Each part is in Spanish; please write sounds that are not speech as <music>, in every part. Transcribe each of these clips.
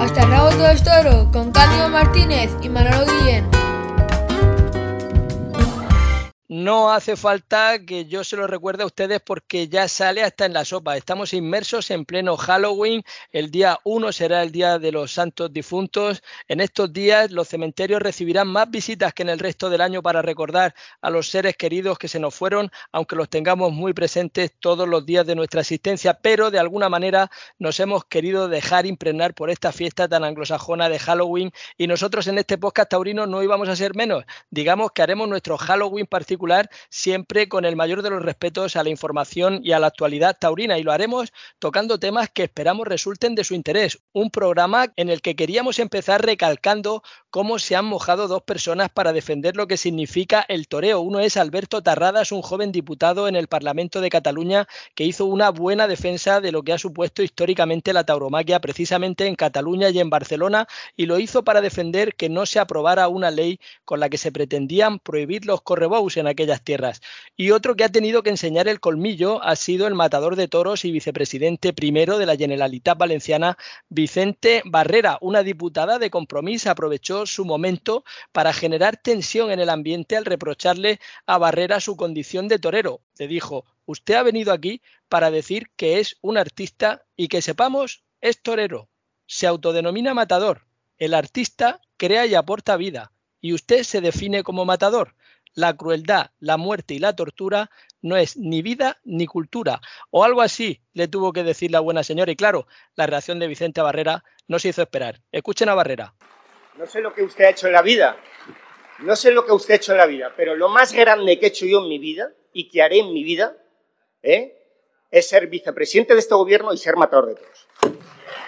Hasta es toro, con Cándido Martínez y Manolo No hace falta que yo se lo recuerde a ustedes porque ya sale hasta en la sopa. Estamos inmersos en pleno Halloween. El día 1 será el día de los santos difuntos. En estos días los cementerios recibirán más visitas que en el resto del año para recordar a los seres queridos que se nos fueron, aunque los tengamos muy presentes todos los días de nuestra existencia. Pero de alguna manera nos hemos querido dejar impregnar por esta fiesta tan anglosajona de Halloween y nosotros en este podcast taurino no íbamos a ser menos. Digamos que haremos nuestro Halloween particular siempre con el mayor de los respetos a la información y a la actualidad taurina y lo haremos tocando temas que esperamos resulten de su interés. Un programa en el que queríamos empezar recalcando cómo se han mojado dos personas para defender lo que significa el toreo. Uno es Alberto Tarradas, un joven diputado en el Parlamento de Cataluña que hizo una buena defensa de lo que ha supuesto históricamente la tauromaquia precisamente en Cataluña y en Barcelona y lo hizo para defender que no se aprobara una ley con la que se pretendían prohibir los correbous en tierras. Y otro que ha tenido que enseñar el colmillo ha sido el matador de toros y vicepresidente primero de la Generalitat Valenciana, Vicente Barrera. Una diputada de compromiso aprovechó su momento para generar tensión en el ambiente al reprocharle a Barrera su condición de torero. Le dijo, usted ha venido aquí para decir que es un artista y que sepamos es torero. Se autodenomina matador. El artista crea y aporta vida. Y usted se define como matador la crueldad, la muerte y la tortura no es ni vida ni cultura. O algo así le tuvo que decir la buena señora. Y claro, la reacción de Vicente Barrera no se hizo esperar. Escuchen a Barrera. No sé lo que usted ha hecho en la vida. No sé lo que usted ha hecho en la vida, pero lo más grande que he hecho yo en mi vida y que haré en mi vida ¿eh? es ser vicepresidente de este gobierno y ser matador de todos.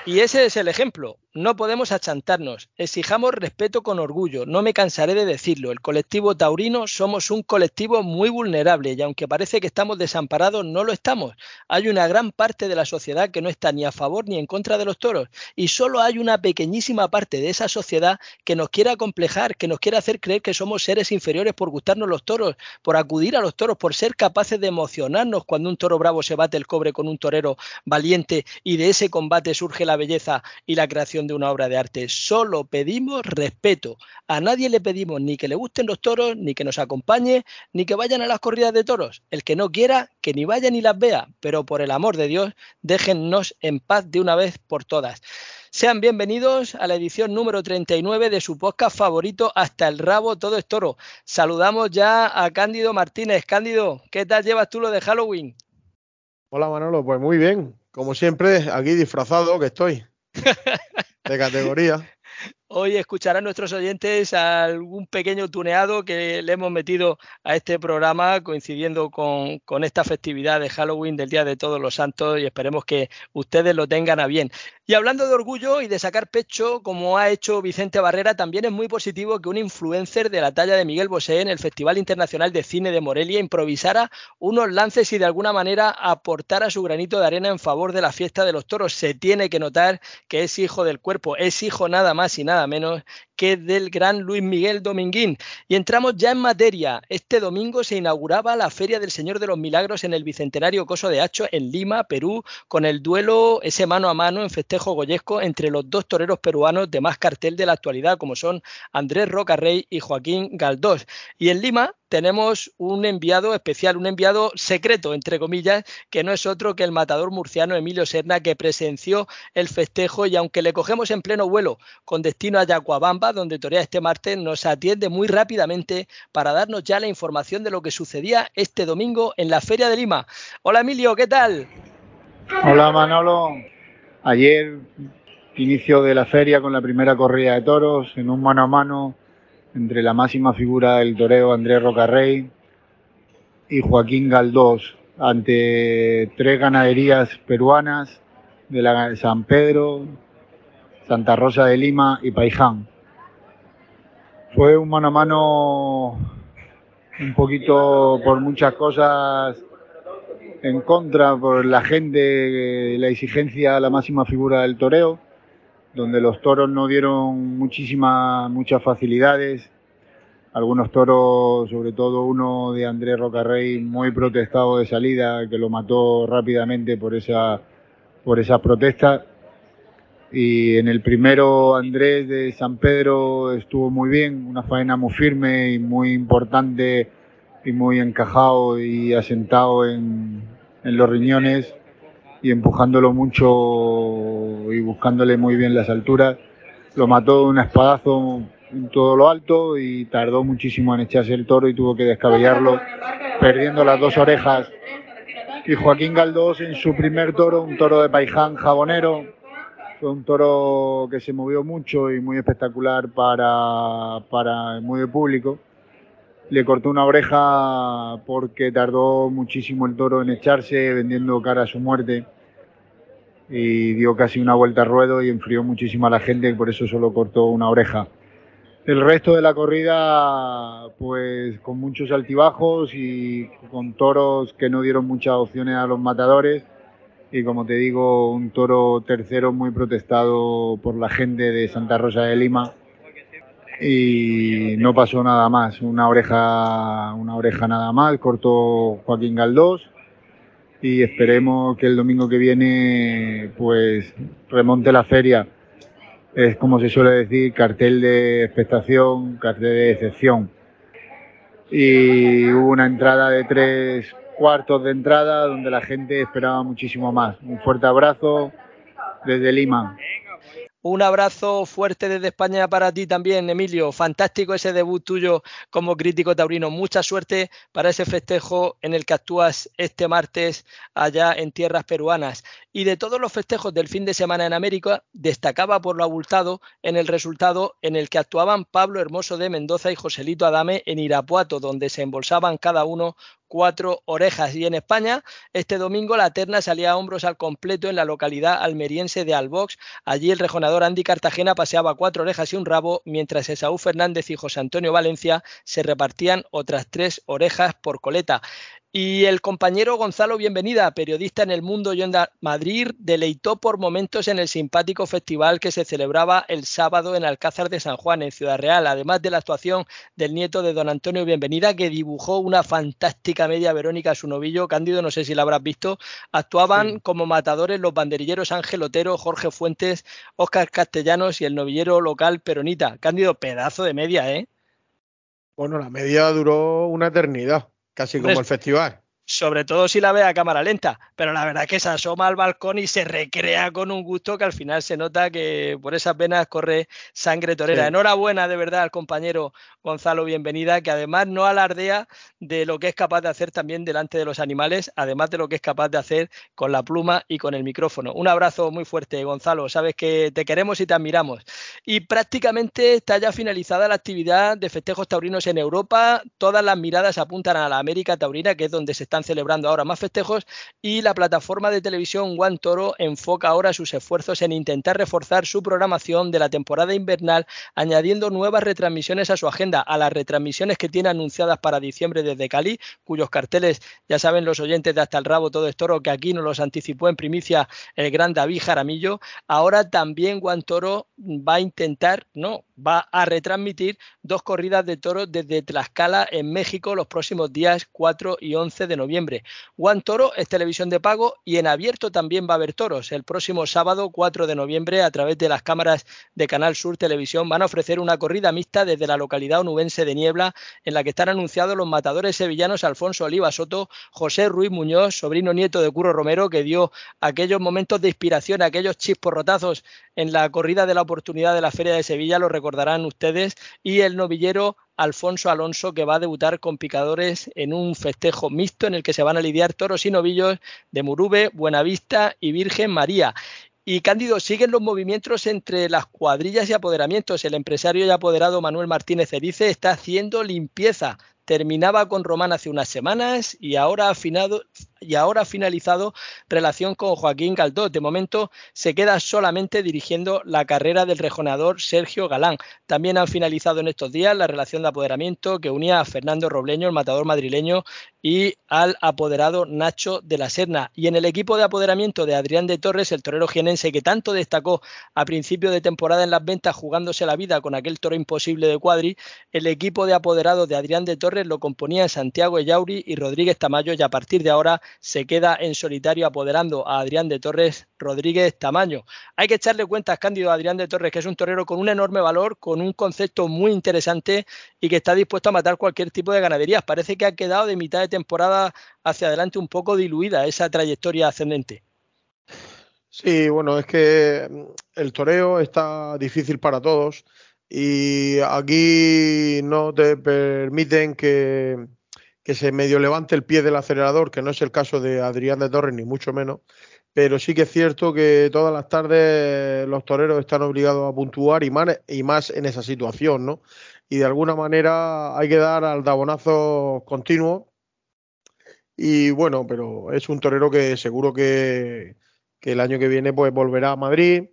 Y ese es el ejemplo. No podemos achantarnos, exijamos respeto con orgullo, no me cansaré de decirlo, el colectivo taurino somos un colectivo muy vulnerable y aunque parece que estamos desamparados, no lo estamos. Hay una gran parte de la sociedad que no está ni a favor ni en contra de los toros y solo hay una pequeñísima parte de esa sociedad que nos quiere acomplejar, que nos quiere hacer creer que somos seres inferiores por gustarnos los toros, por acudir a los toros, por ser capaces de emocionarnos cuando un toro bravo se bate el cobre con un torero valiente y de ese combate surge la belleza y la creación de una obra de arte. Solo pedimos respeto. A nadie le pedimos ni que le gusten los toros, ni que nos acompañe, ni que vayan a las corridas de toros. El que no quiera, que ni vaya ni las vea. Pero por el amor de Dios, déjennos en paz de una vez por todas. Sean bienvenidos a la edición número 39 de su podcast favorito, Hasta el Rabo Todo es Toro. Saludamos ya a Cándido Martínez. Cándido, ¿qué tal llevas tú lo de Halloween? Hola Manolo, pues muy bien. Como siempre, aquí disfrazado que estoy. De categoría. Hoy escucharán nuestros oyentes algún pequeño tuneado que le hemos metido a este programa coincidiendo con, con, esta festividad de Halloween del Día de Todos los Santos y esperemos que ustedes lo tengan a bien. Y hablando de orgullo y de sacar pecho, como ha hecho Vicente Barrera, también es muy positivo que un influencer de la talla de Miguel Bosé en el Festival Internacional de Cine de Morelia improvisara unos lances y de alguna manera aportara su granito de arena en favor de la fiesta de los toros. Se tiene que notar que es hijo del cuerpo, es hijo nada más y nada menos que del gran Luis Miguel Dominguín. Y entramos ya en materia. Este domingo se inauguraba la Feria del Señor de los Milagros en el Bicentenario Coso de Hacho en Lima, Perú, con el duelo ese mano a mano en festejo goyesco entre los dos toreros peruanos de más cartel de la actualidad, como son Andrés Rocarrey y Joaquín Galdós. Y en Lima tenemos un enviado especial, un enviado secreto, entre comillas, que no es otro que el matador murciano Emilio Serna, que presenció el festejo y aunque le cogemos en pleno vuelo con destino a Yacuabamba, donde torea este martes, nos atiende muy rápidamente para darnos ya la información de lo que sucedía este domingo en la Feria de Lima. Hola Emilio, ¿qué tal? Hola Manolo. Ayer inicio de la feria con la primera corrida de toros en un mano a mano entre la máxima figura del toreo Andrés Rocarrey y Joaquín Galdós ante tres ganaderías peruanas de la San Pedro, Santa Rosa de Lima y Paiján. Fue un mano a mano un poquito por muchas cosas en contra por la gente, la exigencia a la máxima figura del toreo, donde los toros no dieron muchísimas, muchas facilidades. Algunos toros, sobre todo uno de Andrés Rocarrey, muy protestado de salida, que lo mató rápidamente por esa, por esas protestas. Y en el primero Andrés de San Pedro estuvo muy bien, una faena muy firme y muy importante y muy encajado y asentado en, los riñones y empujándolo mucho y buscándole muy bien las alturas. Lo mató de un espadazo en todo lo alto y tardó muchísimo en echarse el toro y tuvo que descabellarlo, perdiendo las dos orejas. Y Joaquín Galdós en su primer toro, un toro de paiján jabonero, fue un toro que se movió mucho y muy espectacular para, para muy de público le cortó una oreja porque tardó muchísimo el toro en echarse, vendiendo cara a su muerte. Y dio casi una vuelta al ruedo y enfrió muchísimo a la gente, por eso solo cortó una oreja. El resto de la corrida, pues con muchos altibajos y con toros que no dieron muchas opciones a los matadores. Y como te digo, un toro tercero muy protestado por la gente de Santa Rosa de Lima y no pasó nada más, una oreja, una oreja nada más, cortó Joaquín Galdós y esperemos que el domingo que viene pues remonte la feria. Es como se suele decir, cartel de expectación, cartel de excepción. Y hubo una entrada de tres cuartos de entrada donde la gente esperaba muchísimo más. Un fuerte abrazo desde Lima. Un abrazo fuerte desde España para ti también, Emilio. Fantástico ese debut tuyo como crítico taurino. Mucha suerte para ese festejo en el que actúas este martes allá en tierras peruanas. Y de todos los festejos del fin de semana en América, destacaba por lo abultado en el resultado en el que actuaban Pablo Hermoso de Mendoza y Joselito Adame en Irapuato, donde se embolsaban cada uno cuatro orejas. Y en España, este domingo la terna salía a hombros al completo en la localidad almeriense de Albox. Allí el rejonador Andy Cartagena paseaba cuatro orejas y un rabo, mientras Esaú Fernández y José Antonio Valencia se repartían otras tres orejas por coleta. Y el compañero Gonzalo Bienvenida, periodista en el Mundo y Madrid, deleitó por momentos en el simpático festival que se celebraba el sábado en Alcázar de San Juan, en Ciudad Real, además de la actuación del nieto de don Antonio Bienvenida, que dibujó una fantástica media Verónica a su novillo. Cándido, no sé si la habrás visto. Actuaban como matadores los banderilleros Ángel Otero, Jorge Fuentes, Óscar Castellanos y el novillero local Peronita. Cándido, pedazo de media, ¿eh? Bueno, la media duró una eternidad. Casi como el festival sobre todo si la ve a cámara lenta, pero la verdad es que se asoma al balcón y se recrea con un gusto que al final se nota que por esas venas corre sangre torera. Enhorabuena de verdad al compañero Gonzalo Bienvenida, que además no alardea de lo que es capaz de hacer también delante de los animales, además de lo que es capaz de hacer con la pluma y con el micrófono. Un abrazo muy fuerte, Gonzalo, sabes que te queremos y te admiramos. Y prácticamente está ya finalizada la actividad de festejos taurinos en Europa, todas las miradas apuntan a la América Taurina, que es donde se están celebrando ahora más festejos y la plataforma de televisión One Toro enfoca ahora sus esfuerzos en intentar reforzar su programación de la temporada invernal, añadiendo nuevas retransmisiones a su agenda, a las retransmisiones que tiene anunciadas para diciembre desde Cali, cuyos carteles ya saben los oyentes de Hasta el Rabo Todo es Toro, que aquí nos los anticipó en primicia el gran David Jaramillo. Ahora también One Toro va a intentar, no, va a retransmitir dos corridas de toros desde Tlaxcala en México los próximos días 4 y 11 de noviembre. One Toro es televisión de pago y en abierto también va a haber toros. El próximo sábado 4 de noviembre a través de las cámaras de Canal Sur Televisión van a ofrecer una corrida mixta desde la localidad onubense de Niebla en la que están anunciados los matadores sevillanos Alfonso Oliva Soto, José Ruiz Muñoz, sobrino nieto de Curro Romero que dio aquellos momentos de inspiración, aquellos chisporrotazos en la corrida de la oportunidad de la Feria de Sevilla, lo recordarán ustedes, y el novillero Alfonso Alonso, que va a debutar con picadores en un festejo mixto en el que se van a lidiar toros y novillos de Murube, Buenavista y Virgen María. Y Cándido, siguen los movimientos entre las cuadrillas y apoderamientos. El empresario y apoderado Manuel Martínez Erice está haciendo limpieza. Terminaba con Román hace unas semanas y ahora ha, y ahora ha finalizado relación con Joaquín Galdós. De momento se queda solamente dirigiendo la carrera del rejonador Sergio Galán. También han finalizado en estos días la relación de apoderamiento que unía a Fernando Robleño, el matador madrileño, y al apoderado Nacho de la Serna. Y en el equipo de apoderamiento de Adrián de Torres, el torero jienense que tanto destacó a principio de temporada en las ventas jugándose la vida con aquel toro imposible de cuadri, el equipo de apoderado de Adrián de Torres lo componía Santiago Ellauri y Rodríguez Tamayo y a partir de ahora se queda en solitario apoderando a Adrián de Torres Rodríguez Tamaño. Hay que echarle cuentas, Cándido, a Adrián de Torres, que es un torero con un enorme valor, con un concepto muy interesante y que está dispuesto a matar cualquier tipo de ganaderías. Parece que ha quedado de mitad de temporada hacia adelante un poco diluida esa trayectoria ascendente. Sí, bueno, es que mm, el toreo está difícil para todos y aquí no te permiten que, que se medio levante el pie del acelerador, que no es el caso de Adrián de Torres, ni mucho menos, pero sí que es cierto que todas las tardes los toreros están obligados a puntuar y más, y más en esa situación, ¿no? Y de alguna manera hay que dar al dabonazo continuo y bueno, pero es un torero que seguro que, el año que viene pues volverá a Madrid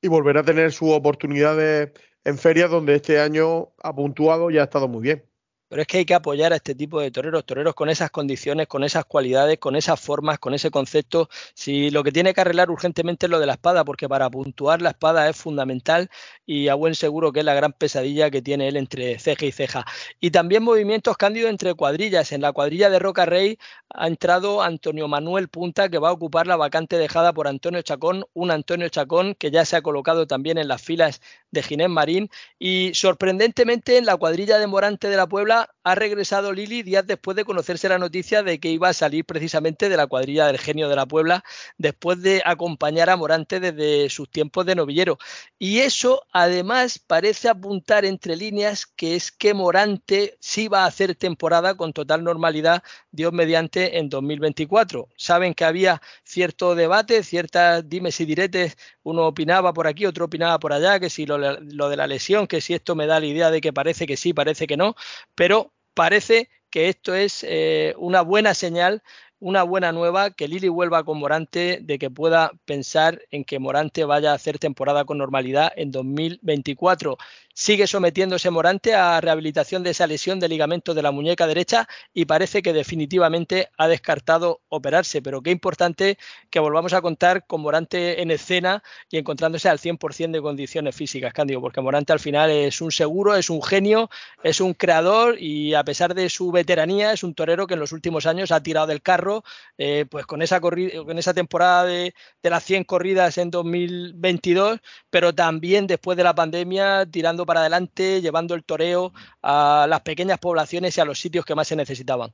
y volverá a tener sus oportunidades en ferias donde este año ha puntuado y ha estado muy bien. Pero es que hay que apoyar a este tipo de toreros, toreros con esas condiciones, con esas cualidades, con esas formas, con ese concepto. Si lo que tiene que arreglar urgentemente es lo de la espada, porque para puntuar la espada es fundamental y a buen seguro que es la gran pesadilla que tiene él entre ceja y ceja. Y también movimientos cándidos entre cuadrillas. En la cuadrilla de Roca Rey ha entrado Antonio Manuel Punta, que va a ocupar la vacante dejada por Antonio Chacón, un Antonio Chacón que ya se ha colocado también en las filas de Ginés Marín. Y sorprendentemente en la cuadrilla de Morante de la Puebla ha regresado Lili días después de conocerse la noticia de que iba a salir precisamente de la cuadrilla del genio de la Puebla después de acompañar a Morante desde sus tiempos de novillero. Y eso además parece apuntar entre líneas que es que Morante sí va a hacer temporada con total normalidad, Dios mediante, en 2024. Saben que había cierto debate, ciertas dimes y diretes, uno opinaba por aquí, otro opinaba por allá, que si lo, lo de la lesión, que si esto me da la idea de que parece que sí, parece que no, pero parece que esto es eh, una buena señal una buena nueva que Lili vuelva con Morante, de que pueda pensar en que Morante vaya a hacer temporada con normalidad en 2024. Sigue sometiéndose Morante a rehabilitación de esa lesión de ligamento de la muñeca derecha y parece que definitivamente ha descartado operarse. Pero qué importante que volvamos a contar con Morante en escena y encontrándose al 100% de condiciones físicas, Cándido, porque Morante al final es un seguro, es un genio, es un creador y a pesar de su veteranía es un torero que en los últimos años ha tirado del carro eh, pues con esa, con esa temporada de, las 100 corridas en 2022, pero también después de la pandemia tirando para adelante, llevando el toreo a las pequeñas poblaciones y a los sitios que más se necesitaban.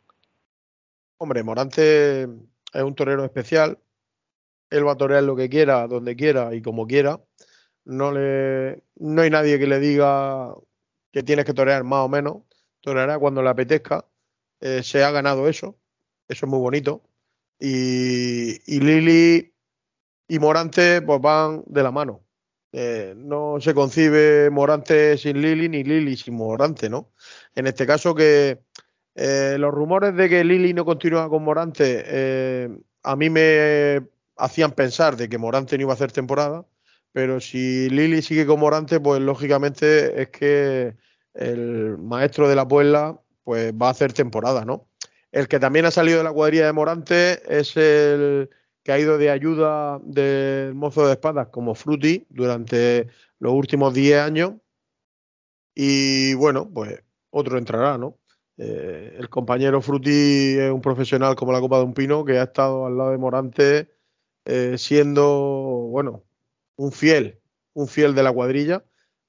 Hombre, Morante es un torero especial. Él va a torear lo que quiera, donde quiera y como quiera. No, le, no hay nadie que le diga que tienes que torear más o menos. Toreará cuando le apetezca. Eh, se ha ganado eso. Eso es muy bonito. Y, Lili y Morante pues van de la mano. Eh, no se concibe Morante sin Lili ni Lili sin Morante, ¿no? En este caso que eh, los rumores de que Lili no continúa con Morante eh, a mí me hacían pensar de que Morante no iba a hacer temporada, pero si Lili sigue con Morante, pues lógicamente es que el maestro de la Puebla pues va a hacer temporada, ¿no? El que también ha salido de la cuadrilla de Morante es el que ha ido de ayuda del mozo de espadas como Fruti durante los últimos 10 años. Y bueno, pues otro entrará, ¿no? Eh, el compañero Fruti es un profesional como la copa de un pino que ha estado al lado de Morante eh, siendo, bueno, un fiel, un fiel de la cuadrilla.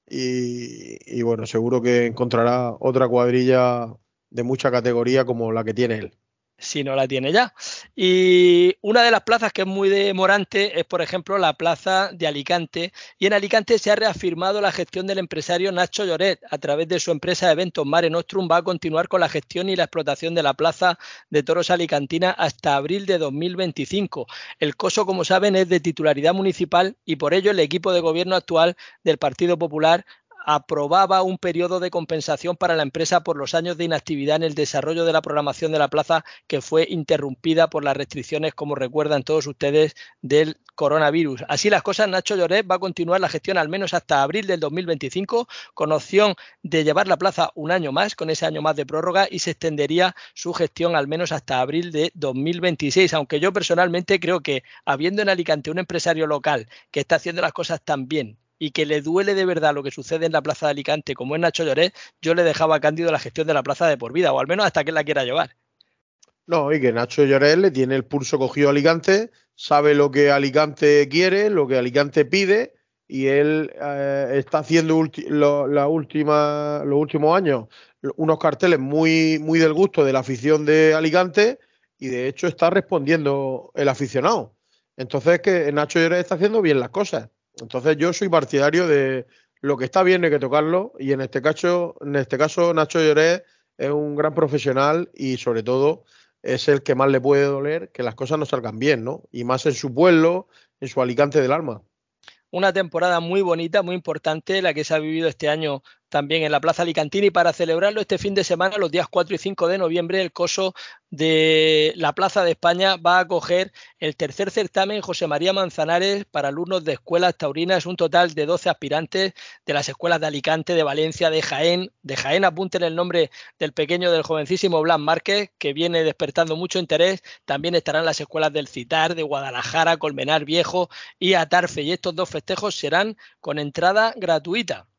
y bueno, seguro que encontrará otra cuadrilla de mucha categoría como la que tiene él si no la tiene ya. Y una de las plazas que es muy demorante es, por ejemplo, la plaza de Alicante. Y en Alicante se ha reafirmado la gestión del empresario Nacho Lloret. A través de su empresa de eventos Mare Nostrum va a continuar con la gestión y la explotación de la plaza de toros alicantina hasta abril de 2025. El coso, como saben, es de titularidad municipal y por ello el equipo de gobierno actual del Partido Popular aprobaba un periodo de compensación para la empresa por los años de inactividad en el desarrollo de la programación de la plaza que fue interrumpida por las restricciones, como recuerdan todos ustedes, del coronavirus. Así las cosas, Nacho Lloret va a continuar la gestión al menos hasta abril del 2025, con opción de llevar la plaza un año más, con ese año más de prórroga, y se extendería su gestión al menos hasta abril de 2026. Aunque yo personalmente creo que, habiendo en Alicante un empresario local que está haciendo las cosas tan bien y que le duele de verdad lo que sucede en la plaza de Alicante, como es Nacho Lloret, yo le dejaba a Cándido la gestión de la plaza de por vida, o al menos hasta que la quiera llevar. No, y que Nacho Lloret le tiene el pulso cogido a Alicante, sabe lo que Alicante quiere, lo que Alicante pide, y él eh, está haciendo la última, los últimos años unos carteles muy, muy del gusto de la afición de Alicante, y de hecho está respondiendo el aficionado. Entonces, que Nacho Lloret está haciendo bien las cosas. Entonces yo soy partidario de lo que está bien hay que tocarlo y en este caso, en este caso Nacho Lloret es un gran profesional y sobre todo es el que más le puede doler que las cosas no salgan bien, ¿no? Y más en su pueblo, en su Alicante del alma. Una temporada muy bonita, muy importante, la que se ha vivido este año también en la Plaza Alicantini para celebrarlo este fin de semana, los días 4 y 5 de noviembre, el coso de la Plaza de España va a acoger el tercer certamen José María Manzanares para alumnos de escuelas taurinas, un total de 12 aspirantes de las escuelas de Alicante, de Valencia, de Jaén. De Jaén apunten el nombre del pequeño, del jovencísimo Blas Márquez, que viene despertando mucho interés. También estarán las escuelas del Citar, de Guadalajara, Colmenar Viejo y Atarfe. Y estos dos festejos serán con entrada gratuita.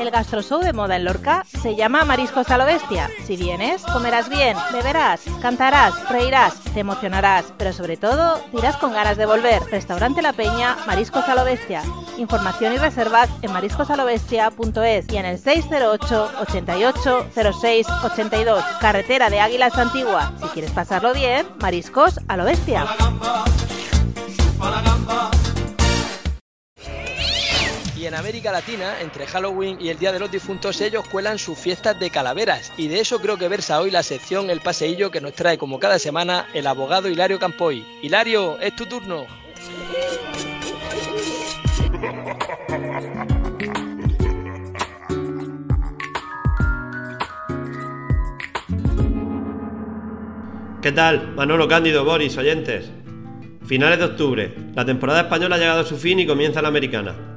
El gastroshow de moda en Lorca se llama Mariscos a lo Bestia. Si vienes, comerás bien, beberás, cantarás, reirás, te emocionarás, pero sobre todo dirás con ganas de volver. Restaurante La Peña, Mariscos a lo Bestia. Información y reservas en mariscosalobestia.es y en el 608 88 06 82. Carretera de Águilas Antigua. Si quieres pasarlo bien, Mariscos a lo Bestia. Y en América Latina, entre Halloween y el Día de los Difuntos, ellos cuelan sus fiestas de calaveras. Y de eso creo que versa hoy la sección El Paseillo que nos trae como cada semana el abogado Hilario Campoy. Hilario, es tu turno. ¿Qué tal? Manolo Cándido, Boris, oyentes. Finales de octubre. La temporada española ha llegado a su fin y comienza la americana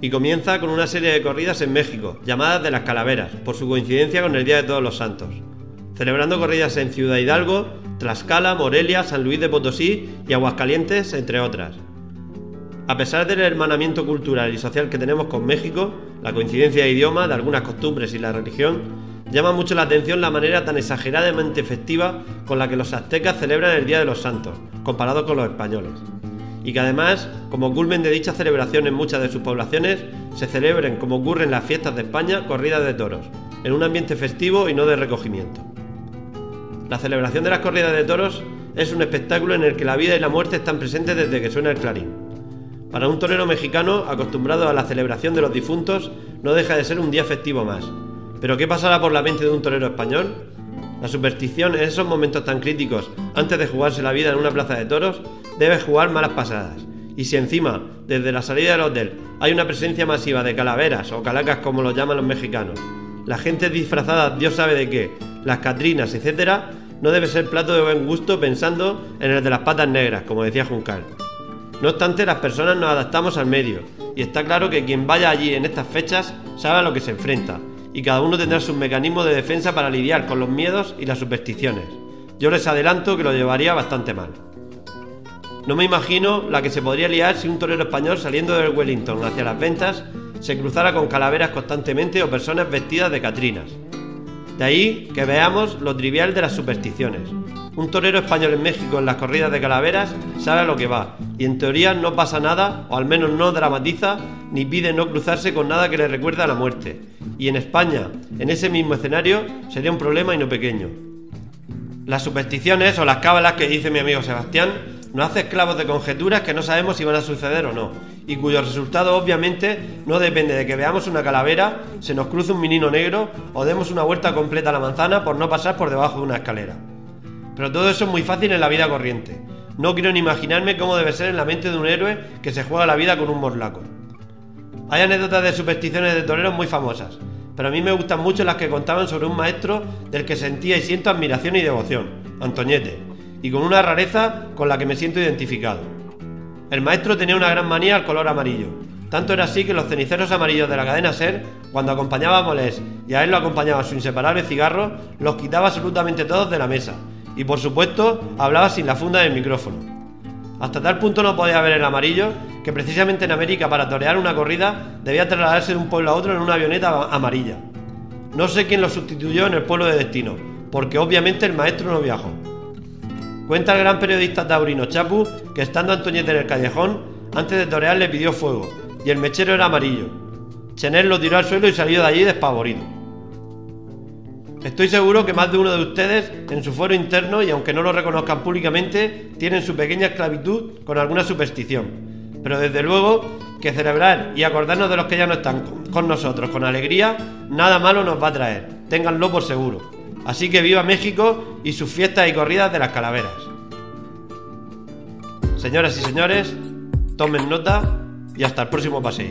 y comienza con una serie de corridas en México, llamadas de las Calaveras, por su coincidencia con el Día de Todos los Santos, celebrando corridas en Ciudad Hidalgo, Tlaxcala, Morelia, San Luis de Potosí y Aguascalientes, entre otras. A pesar del hermanamiento cultural y social que tenemos con México, la coincidencia de idioma, de algunas costumbres y la religión, llama mucho la atención la manera tan exageradamente efectiva con la que los aztecas celebran el Día de los Santos, comparado con los españoles y que además, como culmen de dicha celebración en muchas de sus poblaciones, se celebren, como ocurre en las fiestas de España, corridas de toros, en un ambiente festivo y no de recogimiento. La celebración de las corridas de toros es un espectáculo en el que la vida y la muerte están presentes desde que suena el clarín. Para un torero mexicano acostumbrado a la celebración de los difuntos, no deja de ser un día festivo más. Pero ¿qué pasará por la mente de un torero español? La superstición en esos momentos tan críticos, antes de jugarse la vida en una plaza de toros, debe jugar malas pasadas. Y si encima, desde la salida del hotel, hay una presencia masiva de calaveras o calacas como lo llaman los mexicanos, la gente disfrazada Dios sabe de qué, las catrinas, etc., no debe ser plato de buen gusto pensando en el de las patas negras, como decía Juncal. No obstante, las personas nos adaptamos al medio, y está claro que quien vaya allí en estas fechas sabe a lo que se enfrenta, y cada uno tendrá sus mecanismos de defensa para lidiar con los miedos y las supersticiones. Yo les adelanto que lo llevaría bastante mal. No me imagino la que se podría liar si un torero español saliendo del Wellington hacia las ventas se cruzara con calaveras constantemente o personas vestidas de catrinas. De ahí que veamos lo trivial de las supersticiones. Un torero español en México en las corridas de calaveras sabe a lo que va y en teoría no pasa nada, o al menos no dramatiza, ni pide no cruzarse con nada que le recuerde a la muerte. Y en España, en ese mismo escenario, sería un problema y no pequeño. Las supersticiones o las cábalas que dice mi amigo Sebastián nos hace esclavos de conjeturas que no sabemos si van a suceder o no, y cuyo resultado obviamente no depende de que veamos una calavera, se nos cruce un menino negro o demos una vuelta completa a la manzana por no pasar por debajo de una escalera. Pero todo eso es muy fácil en la vida corriente. No quiero ni imaginarme cómo debe ser en la mente de un héroe que se juega la vida con un morlaco. Hay anécdotas de supersticiones de toreros muy famosas, pero a mí me gustan mucho las que contaban sobre un maestro del que sentía y siento admiración y devoción, Antoñete, y con una rareza con la que me siento identificado. El maestro tenía una gran manía al color amarillo, tanto era así que los ceniceros amarillos de la cadena Ser, cuando acompañaba a Molés y a él lo acompañaba su inseparable cigarro, los quitaba absolutamente todos de la mesa. Y por supuesto, hablaba sin la funda del micrófono. Hasta tal punto no podía ver el amarillo que precisamente en América para torear una corrida debía trasladarse de un pueblo a otro en una avioneta amarilla. No sé quién lo sustituyó en el pueblo de destino, porque obviamente el maestro no viajó. Cuenta el gran periodista taurino Chapu que estando Antoñete en el callejón, antes de torear le pidió fuego, y el mechero era amarillo. Chener lo tiró al suelo y salió de allí despavorido. Estoy seguro que más de uno de ustedes, en su foro interno y aunque no lo reconozcan públicamente, tienen su pequeña esclavitud con alguna superstición. Pero desde luego que celebrar y acordarnos de los que ya no están con nosotros con alegría, nada malo nos va a traer. Ténganlo por seguro. Así que viva México y sus fiestas y corridas de las calaveras. Señoras y señores, tomen nota y hasta el próximo paseo.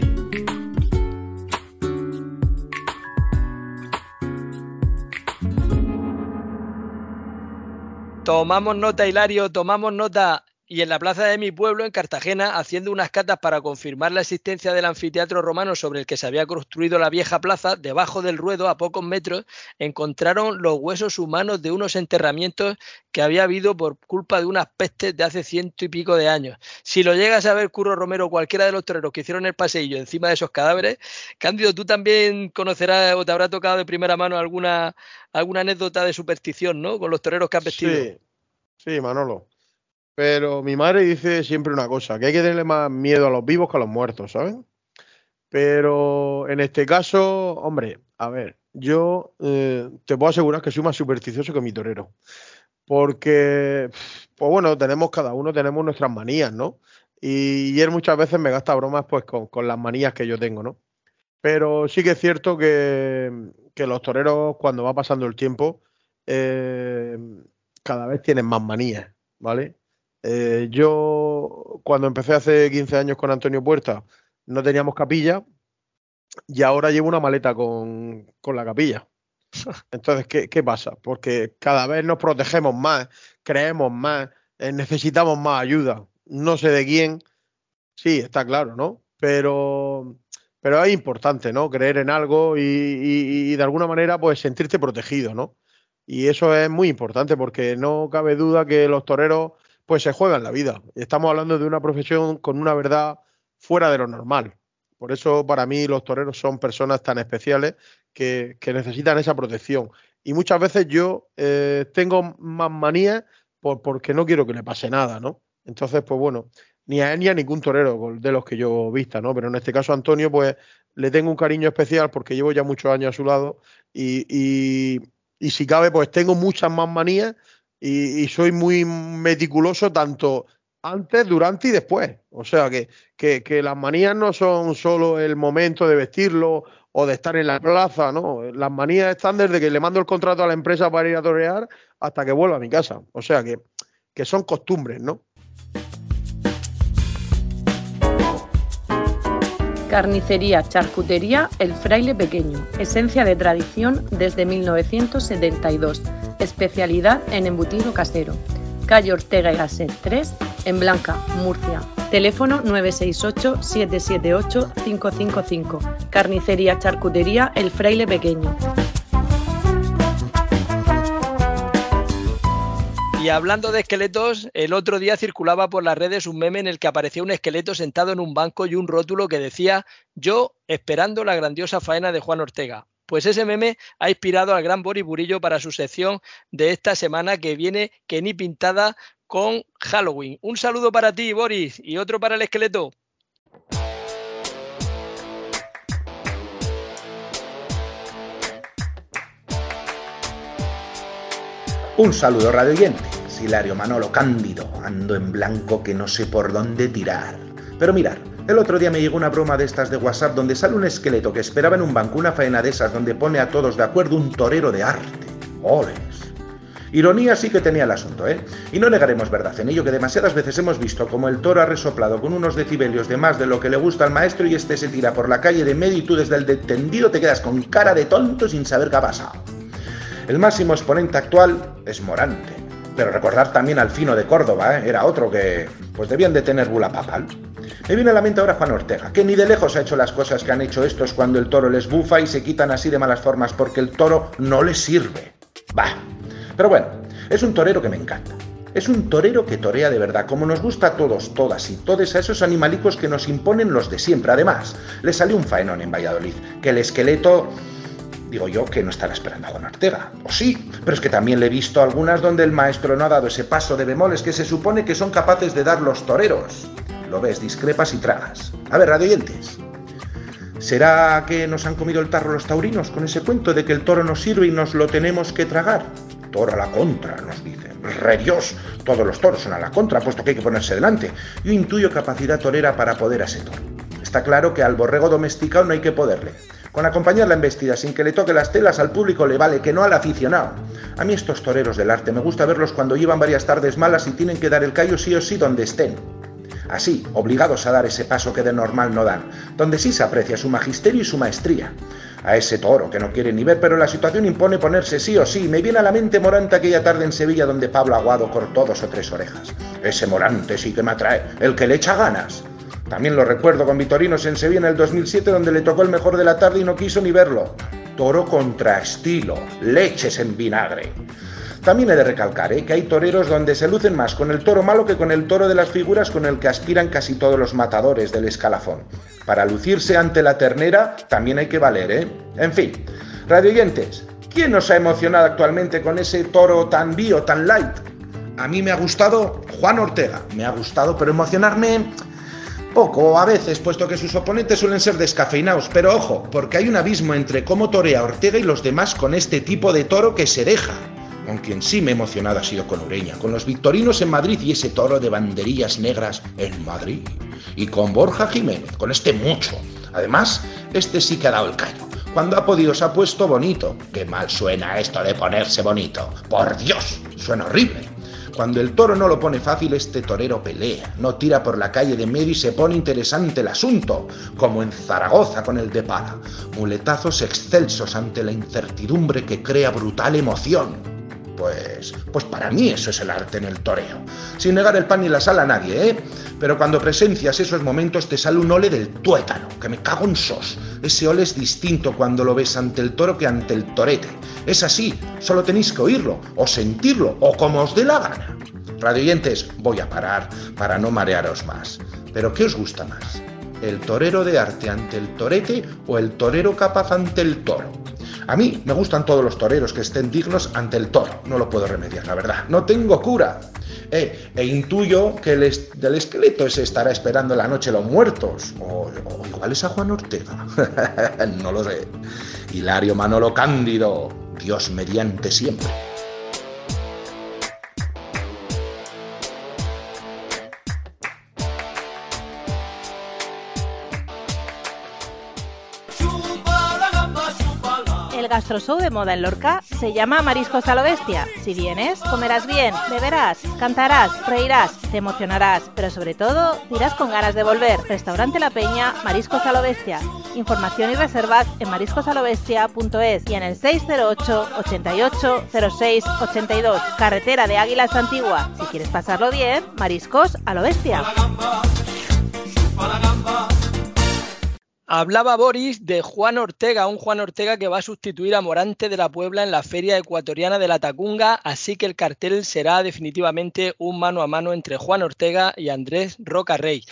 Tomamos nota, Hilario, tomamos nota y en la plaza de mi pueblo, en Cartagena, haciendo unas catas para confirmar la existencia del anfiteatro romano sobre el que se había construido la vieja plaza, debajo del ruedo, a pocos metros, encontraron los huesos humanos de unos enterramientos que había habido por culpa de unas pestes de hace ciento y pico de años. Si lo llegas a ver, Curro Romero, cualquiera de los toreros que hicieron el paseillo encima de esos cadáveres, Cándido, tú también conocerás o te habrá tocado de primera mano alguna, alguna anécdota de superstición, ¿no? Con los toreros que has vestido. Sí, sí, Manolo. Pero mi madre dice siempre una cosa, que hay que tenerle más miedo a los vivos que a los muertos, ¿sabes? Pero en este caso, hombre, a ver, yo eh, te puedo asegurar que soy más supersticioso que mi torero. Porque, pues bueno, tenemos cada uno, tenemos nuestras manías, ¿no? Y, él muchas veces me gasta bromas pues con, las manías que yo tengo, ¿no? Pero sí que es cierto que, que los toreros, cuando va pasando el tiempo, eh, cada vez tienen más manías, ¿vale? Eh, yo, cuando empecé hace 15 años con Antonio Puerta, no teníamos capilla y ahora llevo una maleta con, la capilla. <laughs> Entonces, ¿qué, pasa? Porque cada vez nos protegemos más, creemos más, eh, necesitamos más ayuda. No sé de quién, sí, está claro, ¿no? Pero, pero es importante, ¿no? Creer en algo y, y de alguna manera, pues sentirte protegido, ¿no? Y eso es muy importante porque no cabe duda que los toreros pues se juega en la vida. Estamos hablando de una profesión con una verdad fuera de lo normal. Por eso para mí los toreros son personas tan especiales que, necesitan esa protección. Y muchas veces yo eh, tengo más manías por, porque no quiero que le pase nada, ¿no? Entonces, pues bueno, ni a él ni a ningún torero de los que yo vista, ¿no? Pero en este caso a Antonio, pues le tengo un cariño especial porque llevo ya muchos años a su lado y, y, y si cabe, pues tengo muchas más manías y, soy muy meticuloso tanto antes, durante y después. O sea que, que, las manías no son solo el momento de vestirlo o de estar en la plaza, ¿no? Las manías están desde que le mando el contrato a la empresa para ir a torear hasta que vuelva a mi casa. O sea que, que son costumbres, ¿no? Carnicería, charcutería, El Fraile Pequeño. Esencia de tradición desde 1972 especialidad en embutido casero. Calle Ortega y Gasset 3, en Blanca, Murcia. Teléfono 968-778-555. Carnicería Charcutería El Fraile Pequeño. Y hablando de esqueletos, el otro día circulaba por las redes un meme en el que aparecía un esqueleto sentado en un banco y un rótulo que decía yo esperando la grandiosa faena de Juan Ortega. Pues ese meme ha inspirado al gran Boris Burillo para su sección de esta semana que viene que ni pintada con Halloween. Un saludo para ti, Boris, y otro para el esqueleto. Un saludo radio oyente, Hilario Manolo Cándido, ando en blanco que no sé por dónde tirar. Pero mirar, el otro día me llegó una broma de estas de WhatsApp donde sale un esqueleto que esperaba en un banco una faena de esas donde pone a todos de acuerdo un torero de arte. ¡Oles! Ironía sí que tenía el asunto, ¿eh? Y no negaremos verdad en ello que demasiadas veces hemos visto como el toro ha resoplado con unos decibelios de más de lo que le gusta al maestro y este se tira por la calle de medio y tú desde el detendido te quedas con cara de tonto sin saber qué ha pasado. El máximo exponente actual es Morante, pero recordar también al Fino de Córdoba, ¿eh? era otro que pues debían de tener bula papal. Me viene a la mente ahora Juan Ortega, que ni de lejos ha hecho las cosas que han hecho estos cuando el toro les bufa y se quitan así de malas formas porque el toro no les sirve. Bah, pero bueno, es un torero que me encanta. Es un torero que torea de verdad, como nos gusta a todos, todas y todos a esos animalicos que nos imponen los de siempre. Además, le salió un faenón en Valladolid, que el esqueleto Digo yo que no estará esperando a Juan Ortega. O sí, pero es que también le he visto algunas donde el maestro no ha dado ese paso de bemoles que se supone que son capaces de dar los toreros. Lo ves, discrepas y tragas. A ver, radioyentes. ¿Será que nos han comido el tarro los taurinos con ese cuento de que el toro nos sirve y nos lo tenemos que tragar? Toro a la contra, nos dicen. Re Dios, todos los toros son a la contra, puesto que hay que ponerse delante. Yo intuyo capacidad torera para poder a ese toro. Está claro que al borrego domesticado no hay que poderle. Con acompañar la embestida sin que le toque las telas al público le vale, que no al aficionado. A mí estos toreros del arte me gusta verlos cuando llevan varias tardes malas y tienen que dar el callo sí o sí donde estén. Así, obligados a dar ese paso que de normal no dan, donde sí se aprecia su magisterio y su maestría a ese toro que no quiere ni ver, pero la situación impone ponerse sí o sí. Me viene a la mente Morante aquella tarde en Sevilla donde Pablo Aguado cortó dos o tres orejas. Ese Morante sí que me atrae, el que le echa ganas. También lo recuerdo con Vitorinos en Sevilla en el 2007 donde le tocó el mejor de la tarde y no quiso ni verlo. Toro contra estilo, leches en vinagre. También he de recalcar ¿eh? que hay toreros donde se lucen más con el toro malo que con el toro de las figuras con el que aspiran casi todos los matadores del escalafón. Para lucirse ante la ternera también hay que valer, ¿eh? En fin, radioyentes, ¿quién nos ha emocionado actualmente con ese toro tan bio, tan light? A mí me ha gustado Juan Ortega, me ha gustado, pero emocionarme poco a veces, puesto que sus oponentes suelen ser descafeinados, pero ojo, porque hay un abismo entre cómo torea Ortega y los demás con este tipo de toro que se deja. Con quien sí me he emocionado ha sido con Ureña, con los victorinos en Madrid y ese toro de banderillas negras en Madrid. Y con Borja Jiménez, con este mucho. Además, este sí que ha dado el callo. Cuando ha podido se ha puesto bonito. Qué mal suena esto de ponerse bonito. Por Dios, suena horrible. Cuando el toro no lo pone fácil, este torero pelea, no tira por la calle de medio y se pone interesante el asunto, como en Zaragoza con el de Para. Muletazos excelsos ante la incertidumbre que crea brutal emoción. Pues, pues para mí eso es el arte en el toreo. Sin negar el pan ni la sal a nadie, ¿eh? Pero cuando presencias esos momentos te sale un ole del tuétano, que me cago en sos. Ese ole es distinto cuando lo ves ante el toro que ante el torete. Es así, solo tenéis que oírlo, o sentirlo, o como os dé la gana. Radioyentes, voy a parar para no marearos más. Pero ¿qué os gusta más? ¿El torero de arte ante el torete o el torero capaz ante el toro? A mí me gustan todos los toreros que estén dignos ante el toro. No lo puedo remediar, la verdad. No tengo cura. Eh, e intuyo que el del esqueleto se estará esperando la noche los muertos. O igual es a Juan Ortega. <laughs> no lo sé. Hilario Manolo Cándido. Dios mediante siempre. Gastroshow de moda en Lorca se llama Mariscos a lo Bestia. Si vienes, comerás bien, beberás, cantarás, reirás, te emocionarás, pero sobre todo dirás con ganas de volver. Restaurante La Peña, Mariscos a lo Bestia. Información y reservas en mariscosalobestia.es y en el 608 88 06 82. Carretera de Águilas Antigua. Si quieres pasarlo bien, Mariscos a lo Bestia. Hablaba Boris de Juan Ortega, un Juan Ortega que va a sustituir a Morante de la Puebla en la Feria Ecuatoriana de la Tacunga, así que el cartel será definitivamente un mano a mano entre Juan Ortega y Andrés Roca Rey.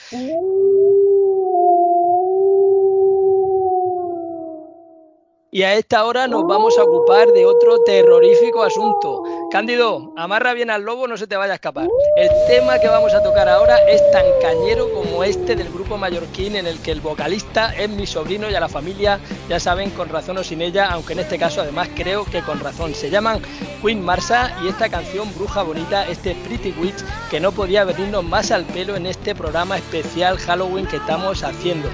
Y a esta hora nos vamos a ocupar de otro terrorífico asunto. Cándido, amarra bien al lobo, no se te vaya a escapar. El tema que vamos a tocar ahora es tan cañero como este del grupo mallorquín en el que el vocalista es mi sobrino y a la familia, ya saben, con razón o sin ella, aunque en este caso además creo que con razón. Se llaman Queen Marsa y esta canción Bruja Bonita, este Pretty Witch, que no podía venirnos más al pelo en este programa especial Halloween que estamos haciendo.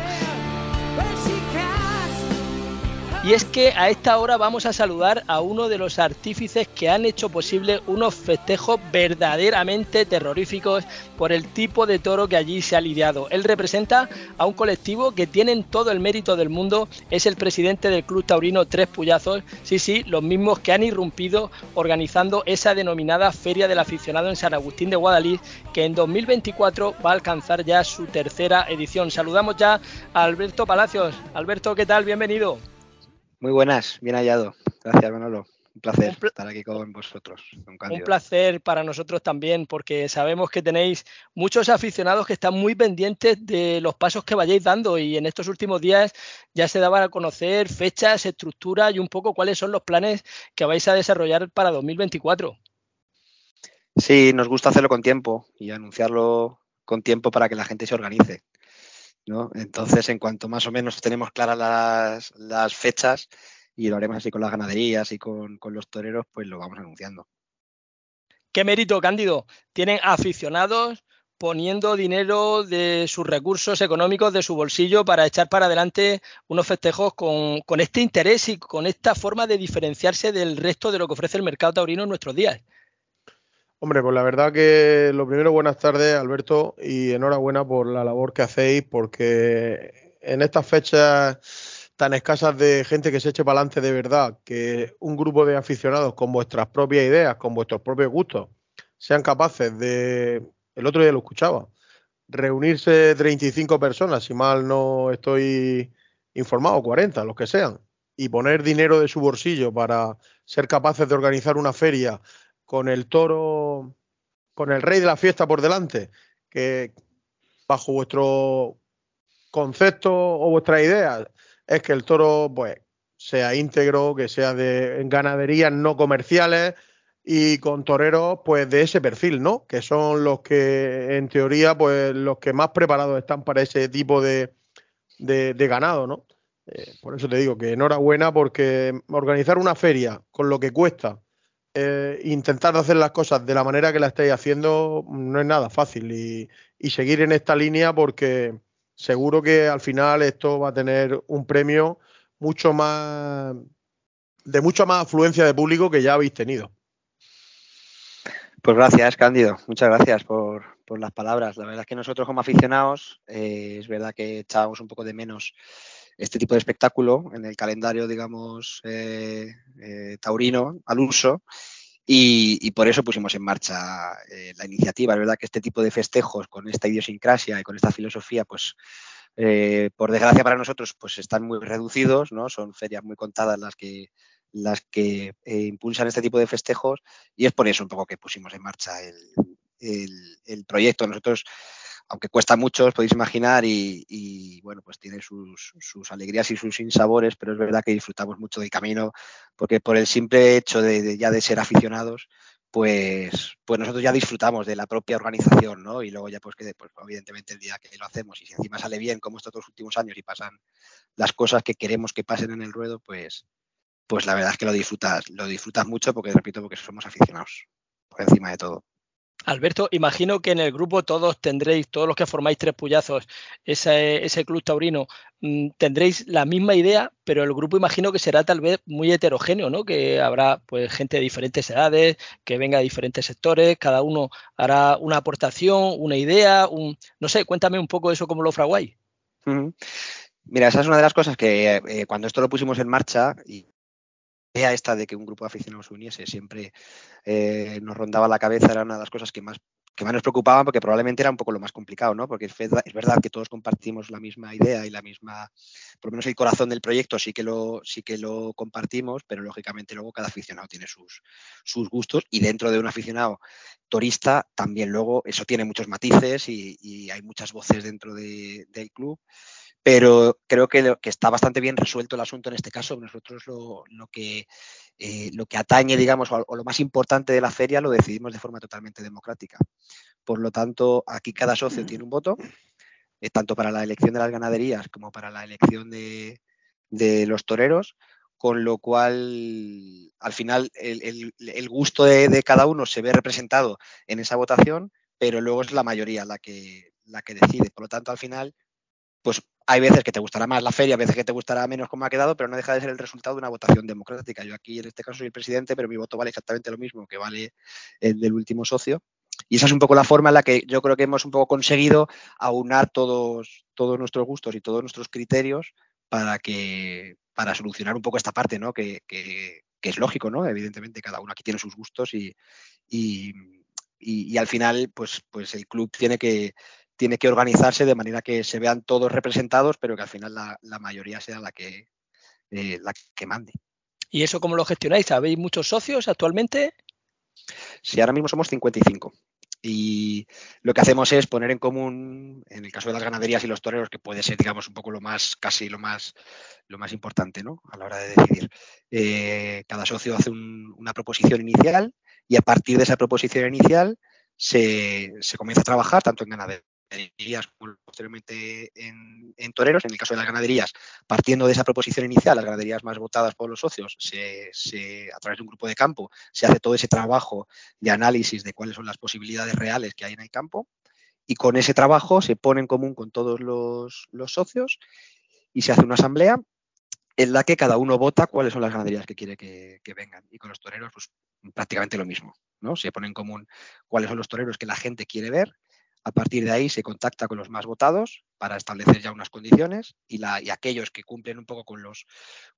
Y es que a esta hora vamos a saludar a uno de los artífices que han hecho posible unos festejos verdaderamente terroríficos por el tipo de toro que allí se ha lidiado. Él representa a un colectivo que tienen todo el mérito del mundo, es el presidente del Club Taurino Tres Puyazos, sí, sí, los mismos que han irrumpido organizando esa denominada Feria del Aficionado en San Agustín de Guadalís, que en 2024 va a alcanzar ya su tercera edición. Saludamos ya a Alberto Palacios. Alberto, ¿qué tal? Bienvenido. Muy buenas, bien hallado. Gracias, Manolo. Un placer estar aquí con vosotros. un placer para nosotros también, porque sabemos que tenéis muchos aficionados que están muy pendientes de los pasos que vayáis dando y en estos últimos días ya se daban a conocer fechas, estructura y un poco cuáles son los planes que vais a desarrollar para 2024. Sí, nos gusta hacerlo con tiempo y anunciarlo con tiempo para que la gente se organice. Entonces, en cuanto más o menos tenemos claras las, fechas y lo haremos así con las ganaderías y con, los toreros, pues lo vamos anunciando. ¿Qué mérito, Cándido? Tienen aficionados poniendo dinero de sus recursos económicos, de su bolsillo, para echar para adelante unos festejos con, con, este interés y con esta forma de diferenciarse del resto de lo que ofrece el mercado taurino en nuestros días. Hombre, pues la verdad que lo primero, buenas tardes, Alberto, y enhorabuena por la labor que hacéis, porque en estas fechas tan escasas de gente que se eche para adelante de verdad, que un grupo de aficionados con vuestras propias ideas, con vuestros propios gustos, sean capaces de, el otro día lo escuchaba, reunirse 35 personas, si mal no estoy informado, 40, los que sean, y poner dinero de su bolsillo para ser capaces de organizar una feria con el toro, con el rey de la fiesta por delante, que bajo vuestro concepto o vuestra idea es que el toro pues sea íntegro, que sea de ganaderías no comerciales y con toreros pues de ese perfil, ¿no? Que son los que en teoría pues los que más preparados están para ese tipo de, ganado, ¿no? Eh, por eso te digo que enhorabuena porque organizar una feria con lo que cuesta eh, intentar hacer las cosas de la manera que la estáis haciendo no es nada fácil y, seguir en esta línea porque seguro que al final esto va a tener un premio mucho más de mucha más afluencia de público que ya habéis tenido. Pues gracias, Cándido. Muchas gracias por, las palabras. La verdad es que nosotros como aficionados, eh, es verdad que echábamos un poco de menos este tipo de espectáculo en el calendario, digamos, eh, eh, taurino al uso. Y, por eso pusimos en marcha eh, la iniciativa. Es verdad que este tipo de festejos con esta idiosincrasia y con esta filosofía, pues por desgracia para nosotros, pues están muy reducidos, ¿no? Son ferias muy contadas las que las que impulsan este tipo de festejos y es por eso un poco que pusimos en marcha el, el, el proyecto. Nosotros aunque cuesta mucho, os podéis imaginar, y, bueno, pues tiene sus, alegrías y sus insabores, pero es verdad que disfrutamos mucho del camino, porque por el simple hecho de, ya de ser aficionados, pues, pues nosotros ya disfrutamos de la propia organización, ¿no? Y luego ya pues que pues, evidentemente el día que lo hacemos y si encima sale bien como estos dos últimos años y pasan las cosas que queremos que pasen en el ruedo, pues, pues la verdad es que lo disfrutas, lo disfrutas mucho porque repito, porque somos aficionados por encima de todo. Alberto, imagino que en el grupo todos tendréis, todos los que formáis tres puyazos, ese, ese club taurino, mm, tendréis la misma idea, pero el grupo imagino que será tal vez muy heterogéneo, ¿no? Que habrá pues gente de diferentes edades, que venga de diferentes sectores, cada uno hará una aportación, una idea, un no sé, cuéntame un poco eso como lo fraguáis. Mira, esa es una de las cosas que eh, cuando esto lo pusimos en marcha y idea esta de que un grupo de aficionados se uniese siempre eh, nos rondaba la cabeza, era una de las cosas que más, que más nos preocupaban porque probablemente era un poco lo más complicado, ¿no? Porque es verdad, es verdad, que todos compartimos la misma idea y la misma, por lo menos el corazón del proyecto sí que lo, sí que lo compartimos, pero lógicamente luego cada aficionado tiene sus, sus gustos y dentro de un aficionado turista también luego eso tiene muchos matices y, hay muchas voces dentro del club pero creo que, que, está bastante bien resuelto el asunto en este caso. Nosotros lo, lo que, eh, lo que atañe, digamos, o, lo más importante de la feria lo decidimos de forma totalmente democrática. Por lo tanto, aquí cada socio tiene un voto, eh, tanto para la elección de las ganaderías como para la elección de, de los toreros, con lo cual, al final, el, el, gusto de, de, cada uno se ve representado en esa votación, pero luego es la mayoría la que, la que decide. Por lo tanto, al final, pues hay veces que te gustará más la feria, a veces que te gustará menos cómo ha quedado, pero no deja de ser el resultado de una votación democrática. Yo aquí en este caso soy el presidente, pero mi voto vale exactamente lo mismo que vale el del último socio. Y esa es un poco la forma en la que yo creo que hemos un poco conseguido aunar todos, todos nuestros gustos y todos nuestros criterios para que para solucionar un poco esta parte, ¿no? Que, es lógico, ¿no? Evidentemente, cada uno aquí tiene sus gustos y, y, al final, pues, pues el club tiene que, tiene que organizarse de manera que se vean todos representados, pero que al final la, mayoría sea la que, eh, la que mande. ¿Y eso cómo lo gestionáis? ¿Habéis muchos socios actualmente? Sí, ahora mismo somos 55. Y lo que hacemos es poner en común, en el caso de las ganaderías y los toreros, que puede ser, digamos, un poco lo más, casi lo más, lo más importante, ¿no? A la hora de decidir. Eh, cada socio hace una proposición inicial y a partir de esa proposición inicial se, se comienza a trabajar tanto en ganadería ganaderías posteriormente en, toreros. En el caso de las ganaderías, partiendo de esa proposición inicial, las ganaderías más votadas por los socios, se, a través de un grupo de campo se hace todo ese trabajo de análisis de cuáles son las posibilidades reales que hay en el campo y con ese trabajo se pone en común con todos los, socios y se hace una asamblea en la que cada uno vota cuáles son las ganaderías que quiere que, vengan. Y con los toreros, pues prácticamente lo mismo, ¿no? Se pone en común cuáles son los toreros que la gente quiere ver a partir de ahí se contacta con los más votados para establecer ya unas condiciones y, la, y aquellos que cumplen un poco con, los,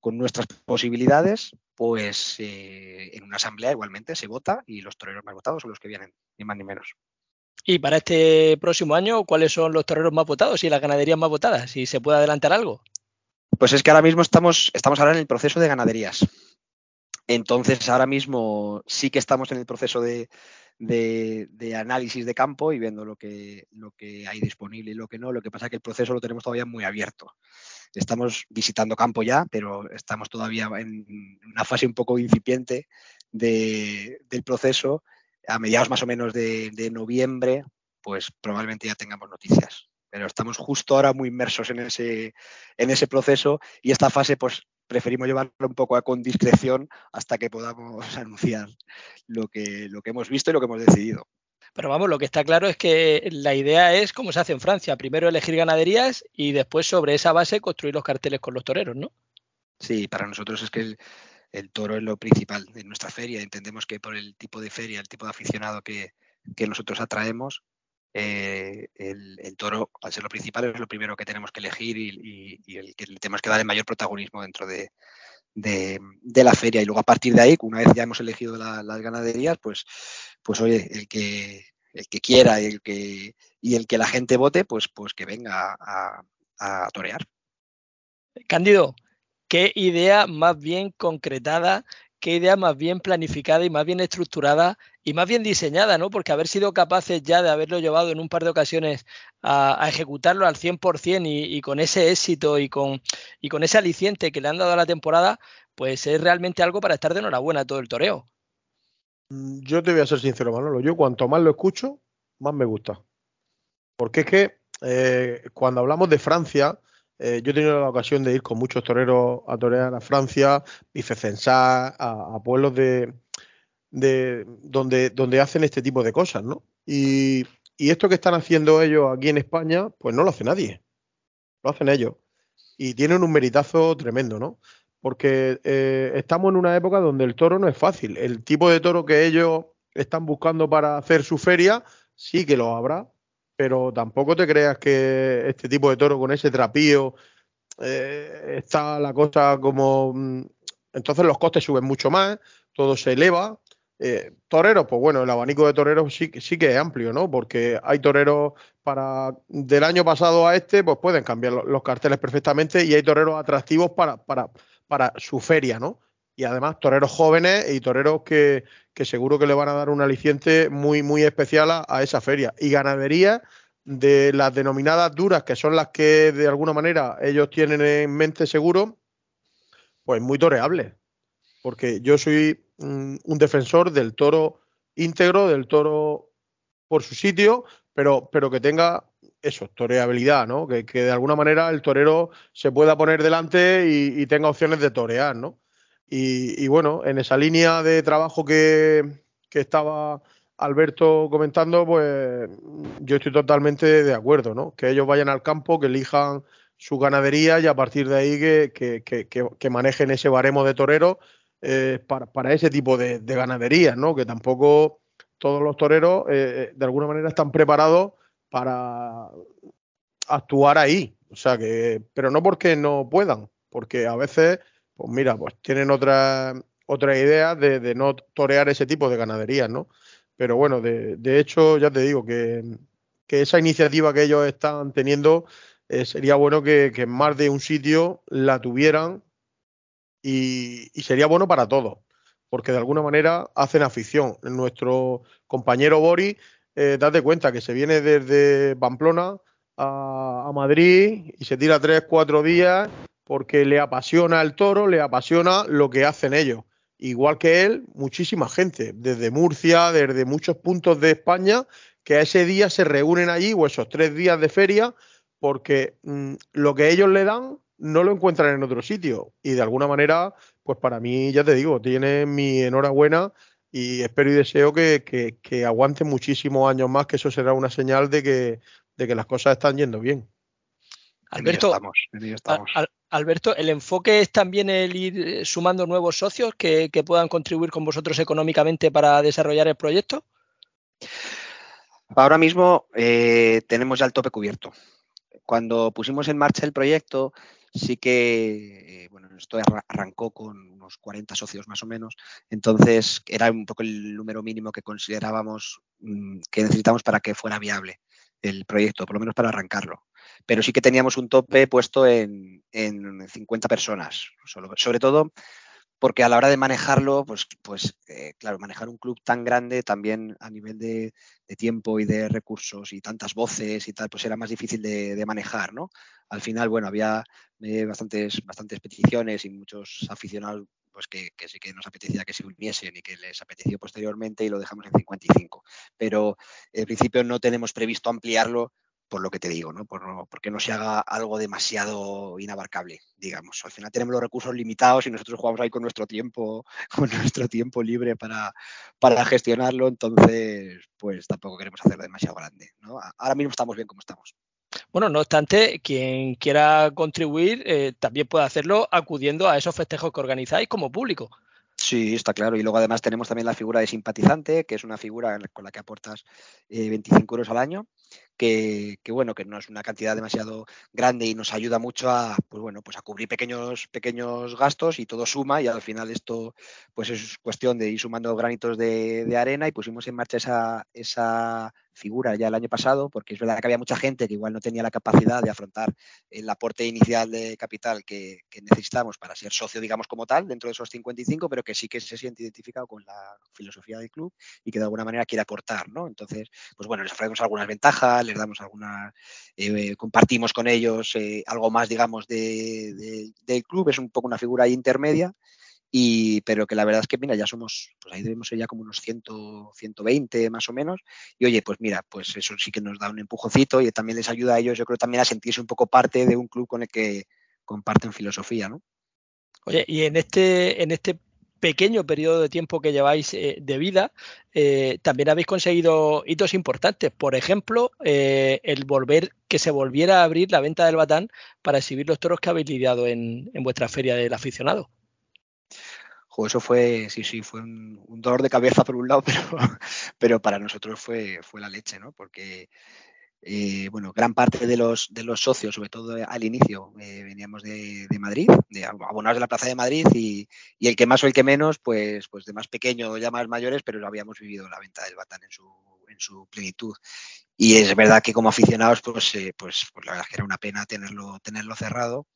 con nuestras posibilidades, pues eh, en una asamblea igualmente se vota y los toreros más votados son los que vienen, ni más ni menos. Y para este próximo año, ¿cuáles son los toreros más votados y las ganaderías más votadas? Si se puede adelantar algo. Pues es que ahora mismo estamos, estamos ahora en el proceso de ganaderías. Entonces, ahora mismo sí que estamos en el proceso de, de, análisis de campo y viendo lo que, lo que hay disponible y lo que no. Lo que pasa es que el proceso lo tenemos todavía muy abierto. Estamos visitando campo ya, pero estamos todavía en una fase un poco incipiente del proceso. A mediados más o menos de, de noviembre, pues probablemente ya tengamos noticias pero estamos justo ahora muy inmersos en ese, en ese proceso y esta fase pues preferimos llevarlo un poco a con discreción hasta que podamos <laughs> anunciar lo que, lo que hemos visto y lo que hemos decidido. Pero vamos, lo que está claro es que la idea es como se hace en Francia, primero elegir ganaderías y después sobre esa base construir los carteles con los toreros, ¿no? Sí, para nosotros es que el, toro es lo principal de nuestra feria. Entendemos que por el tipo de feria, el tipo de aficionado que, que nosotros atraemos, eh, el, toro, al ser lo principal, es lo primero que tenemos que elegir y, el que le tenemos que dar el mayor protagonismo dentro de, la feria. Y luego a partir de ahí, una vez ya hemos elegido las ganaderías, pues, pues oye, el que, el que quiera y el que, y el que la gente vote, pues, pues que venga a, a torear. Cándido, qué idea más bien concretada qué idea más bien planificada y más bien estructurada y más bien diseñada, ¿no? Porque haber sido capaces ya de haberlo llevado en un par de ocasiones a, ejecutarlo al 100% y, y con ese éxito y con, y con ese aliciente que le han dado a la temporada, pues es realmente algo para estar de enhorabuena todo el toreo. Mm, yo te voy a ser sincero, Manolo. Yo cuanto más lo escucho, más me gusta. Porque es que eh, cuando hablamos de Francia, eh, yo he tenido la ocasión de ir con muchos toreros a torear a Francia, Bifecensá, a, a pueblos de, donde, donde hacen este tipo de cosas, ¿no? Y, esto que están haciendo ellos aquí en España, pues no lo hace nadie. Lo hacen ellos. Y tienen un meritazo tremendo, ¿no? Porque eh, estamos en una época donde el toro no es fácil. El tipo de toro que ellos están buscando para hacer su feria, sí que lo habrá, pero tampoco te creas que este tipo de toro con ese trapío eh, está la cosa como... Mm, entonces los costes suben mucho más, todo se eleva. Eh, toreros, pues bueno, el abanico de toreros sí, sí que es amplio, ¿no? Porque hay toreros para del año pasado a este, pues pueden cambiar los, carteles perfectamente y hay toreros atractivos para, para, para su feria, ¿no? Y además toreros jóvenes y toreros que, que seguro que le van a dar un aliciente muy, muy especial a, esa feria. Y ganadería de las denominadas duras, que son las que de alguna manera ellos tienen en mente seguro, pues muy toreable. Porque yo soy un, defensor del toro íntegro, del toro por su sitio, pero, pero que tenga eso, toreabilidad, ¿no? Que, de alguna manera el torero se pueda poner delante y, y tenga opciones de torear, ¿no? Y, bueno, en esa línea de trabajo que, estaba Alberto comentando, pues yo estoy totalmente de acuerdo, ¿no? Que ellos vayan al campo, que elijan su ganadería y a partir de ahí que, manejen ese baremo de toreros eh, para, ese tipo de, de, ganaderías, ¿no? Que tampoco todos los toreros eh, eh, de alguna manera están preparados para actuar ahí. O sea que, pero no porque no puedan, porque a veces, pues mira, pues tienen otras otra ideas de, no torear ese tipo de ganaderías, ¿no? Pero bueno, de, hecho, ya te digo que, esa iniciativa que ellos están teniendo sería bueno que, que, en más de un sitio la tuvieran y, y sería bueno para todos porque de alguna manera hacen afición. Nuestro compañero Boris, eh, date cuenta que se viene desde Pamplona a, Madrid y se tira tres, cuatro días porque le apasiona el toro, le apasiona lo que hacen ellos. Igual que él, muchísima gente, desde Murcia, desde muchos puntos de España, que a ese día se reúnen allí o esos tres días de feria, porque mm, lo que ellos le dan no lo encuentran en otro sitio. Y de alguna manera pues para mí, ya te digo, tiene mi enhorabuena y espero y deseo que, que, aguante muchísimos años más, que eso será una señal de que, de que las cosas están yendo bien. Alberto, Alberto, ¿el enfoque es también el ir eh, sumando nuevos socios que, que puedan contribuir con vosotros económicamente para desarrollar el proyecto? Ahora mismo eh, tenemos ya el tope cubierto. Cuando pusimos en marcha el proyecto, sí que, eh, bueno, esto arrancó con unos 40 socios más o menos, entonces era un poco el número mínimo que considerábamos mm, que necesitamos para que fuera viable el proyecto, por lo menos para arrancarlo. Pero sí que teníamos un tope puesto en, en 50 personas, sobre todo porque a la hora de manejarlo, pues, pues eh, claro, manejar un club tan grande también a nivel de, tiempo y de recursos y tantas voces y tal, pues era más difícil de, manejar, ¿no? Al final, bueno, había eh, bastantes, bastantes peticiones y muchos aficionados pues que, que, sí que nos apetecía que se uniesen y que les apeteció posteriormente y lo dejamos en 55. Pero en principio no tenemos previsto ampliarlo por lo que te digo, ¿no? Por no, porque no se haga algo demasiado inabarcable, digamos. Al final tenemos los recursos limitados y nosotros jugamos ahí con nuestro tiempo, <laughs> con nuestro tiempo libre para, para gestionarlo, entonces pues tampoco queremos hacerlo demasiado grande, ¿no? Ahora mismo estamos bien como estamos. Bueno, no obstante, quien quiera contribuir eh, también puede hacerlo acudiendo a esos festejos que organizáis como público. Sí, está claro. Y luego además tenemos también la figura de simpatizante, que es una figura con la que aportas 25 eh, euros al año que, bueno, que no es una cantidad demasiado grande y nos ayuda mucho a, pues bueno, pues a cubrir pequeños, pequeños gastos y todo suma y al final esto pues es cuestión de ir sumando granitos de, de arena y pusimos en marcha esa, esa figura ya el año pasado, porque es verdad que había mucha gente que igual no tenía la capacidad de afrontar el aporte inicial de capital que, necesitamos para ser socio, digamos, como tal, dentro de esos 55, pero que sí que se siente identificado con la filosofía del club y que de alguna manera quiere aportar, ¿no? Entonces, pues bueno, les ofrecemos algunas ventajas, les damos algunas, eh, compartimos con ellos eh, algo más, digamos, de, del club, es un poco una figura intermedia y, pero que la verdad es que, mira, ya somos, pues ahí debemos ser ya como unos 100, 120 más o menos. Y oye, pues mira, pues eso sí que nos da un empujoncito y también les ayuda a ellos, yo creo, también a sentirse un poco parte de un club con el que comparten filosofía, ¿no? Oye, y en este, en este pequeño periodo de tiempo que lleváis eh, de vida, eh, también habéis conseguido hitos importantes. Por ejemplo, eh, el volver, que se volviera a abrir la venta del batán para exhibir los toros que habéis lidiado en, en vuestra feria del aficionado eso fue, sí, sí, fue un, dolor de cabeza por un lado, <laughs> pero, pero para nosotros fue, fue la leche, ¿no? Porque, eh, bueno, gran parte de los, de los socios, sobre todo al inicio, eh, veníamos de, Madrid, de abonados de la Plaza de Madrid, y, el que más o el que menos, pues, pues de más pequeño, ya más mayores, pero lo habíamos vivido la venta del Batán en su, en su plenitud. Y es verdad que como aficionados, pues, eh, pues, pues la verdad es que era una pena tenerlo, tenerlo cerrado.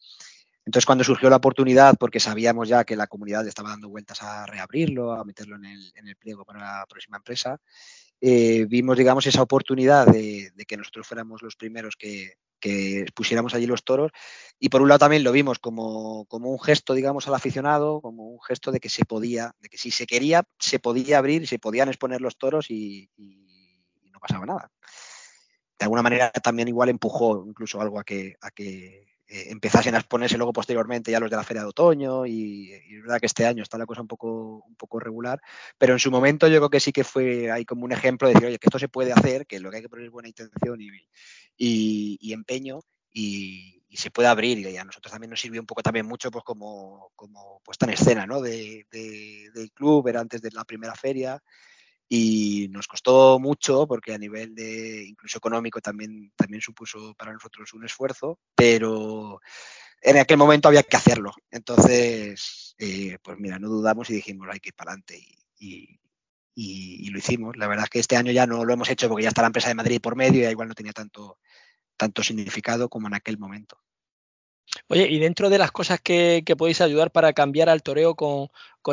Entonces, cuando surgió la oportunidad, porque sabíamos ya que la comunidad estaba dando vueltas a reabrirlo, a meterlo en el, pliego para la próxima empresa, eh, vimos, digamos, esa oportunidad de, que nosotros fuéramos los primeros que, pusiéramos allí los toros. Y por un lado también lo vimos como, un gesto, digamos, al aficionado, como un gesto de que se podía, de que si se quería, se podía abrir, se podían exponer los toros y, no pasaba nada. De alguna manera también igual empujó incluso algo a que empezasen a exponerse luego posteriormente ya los de la Feria de Otoño y, es verdad que este año está la cosa un poco, un poco regular, pero en su momento yo creo que sí que fue ahí como un ejemplo de decir, oye, que esto se puede hacer, que lo que hay que poner es buena intención y, empeño y, se puede abrir y a nosotros también nos sirvió un poco también mucho pues como, como puesta en escena ¿no? de, del club, era antes de la primera feria y nos costó mucho porque a nivel de incluso económico también, también supuso para nosotros un esfuerzo, pero en aquel momento había que hacerlo. Entonces, eh, pues mira, no dudamos y dijimos hay que ir para adelante y, y, lo hicimos. La verdad es que este año ya no lo hemos hecho porque ya está la empresa de Madrid por medio y igual no tenía tanto, tanto significado como en aquel momento. Oye, y dentro de las cosas que, podéis ayudar para cambiar al toreo con,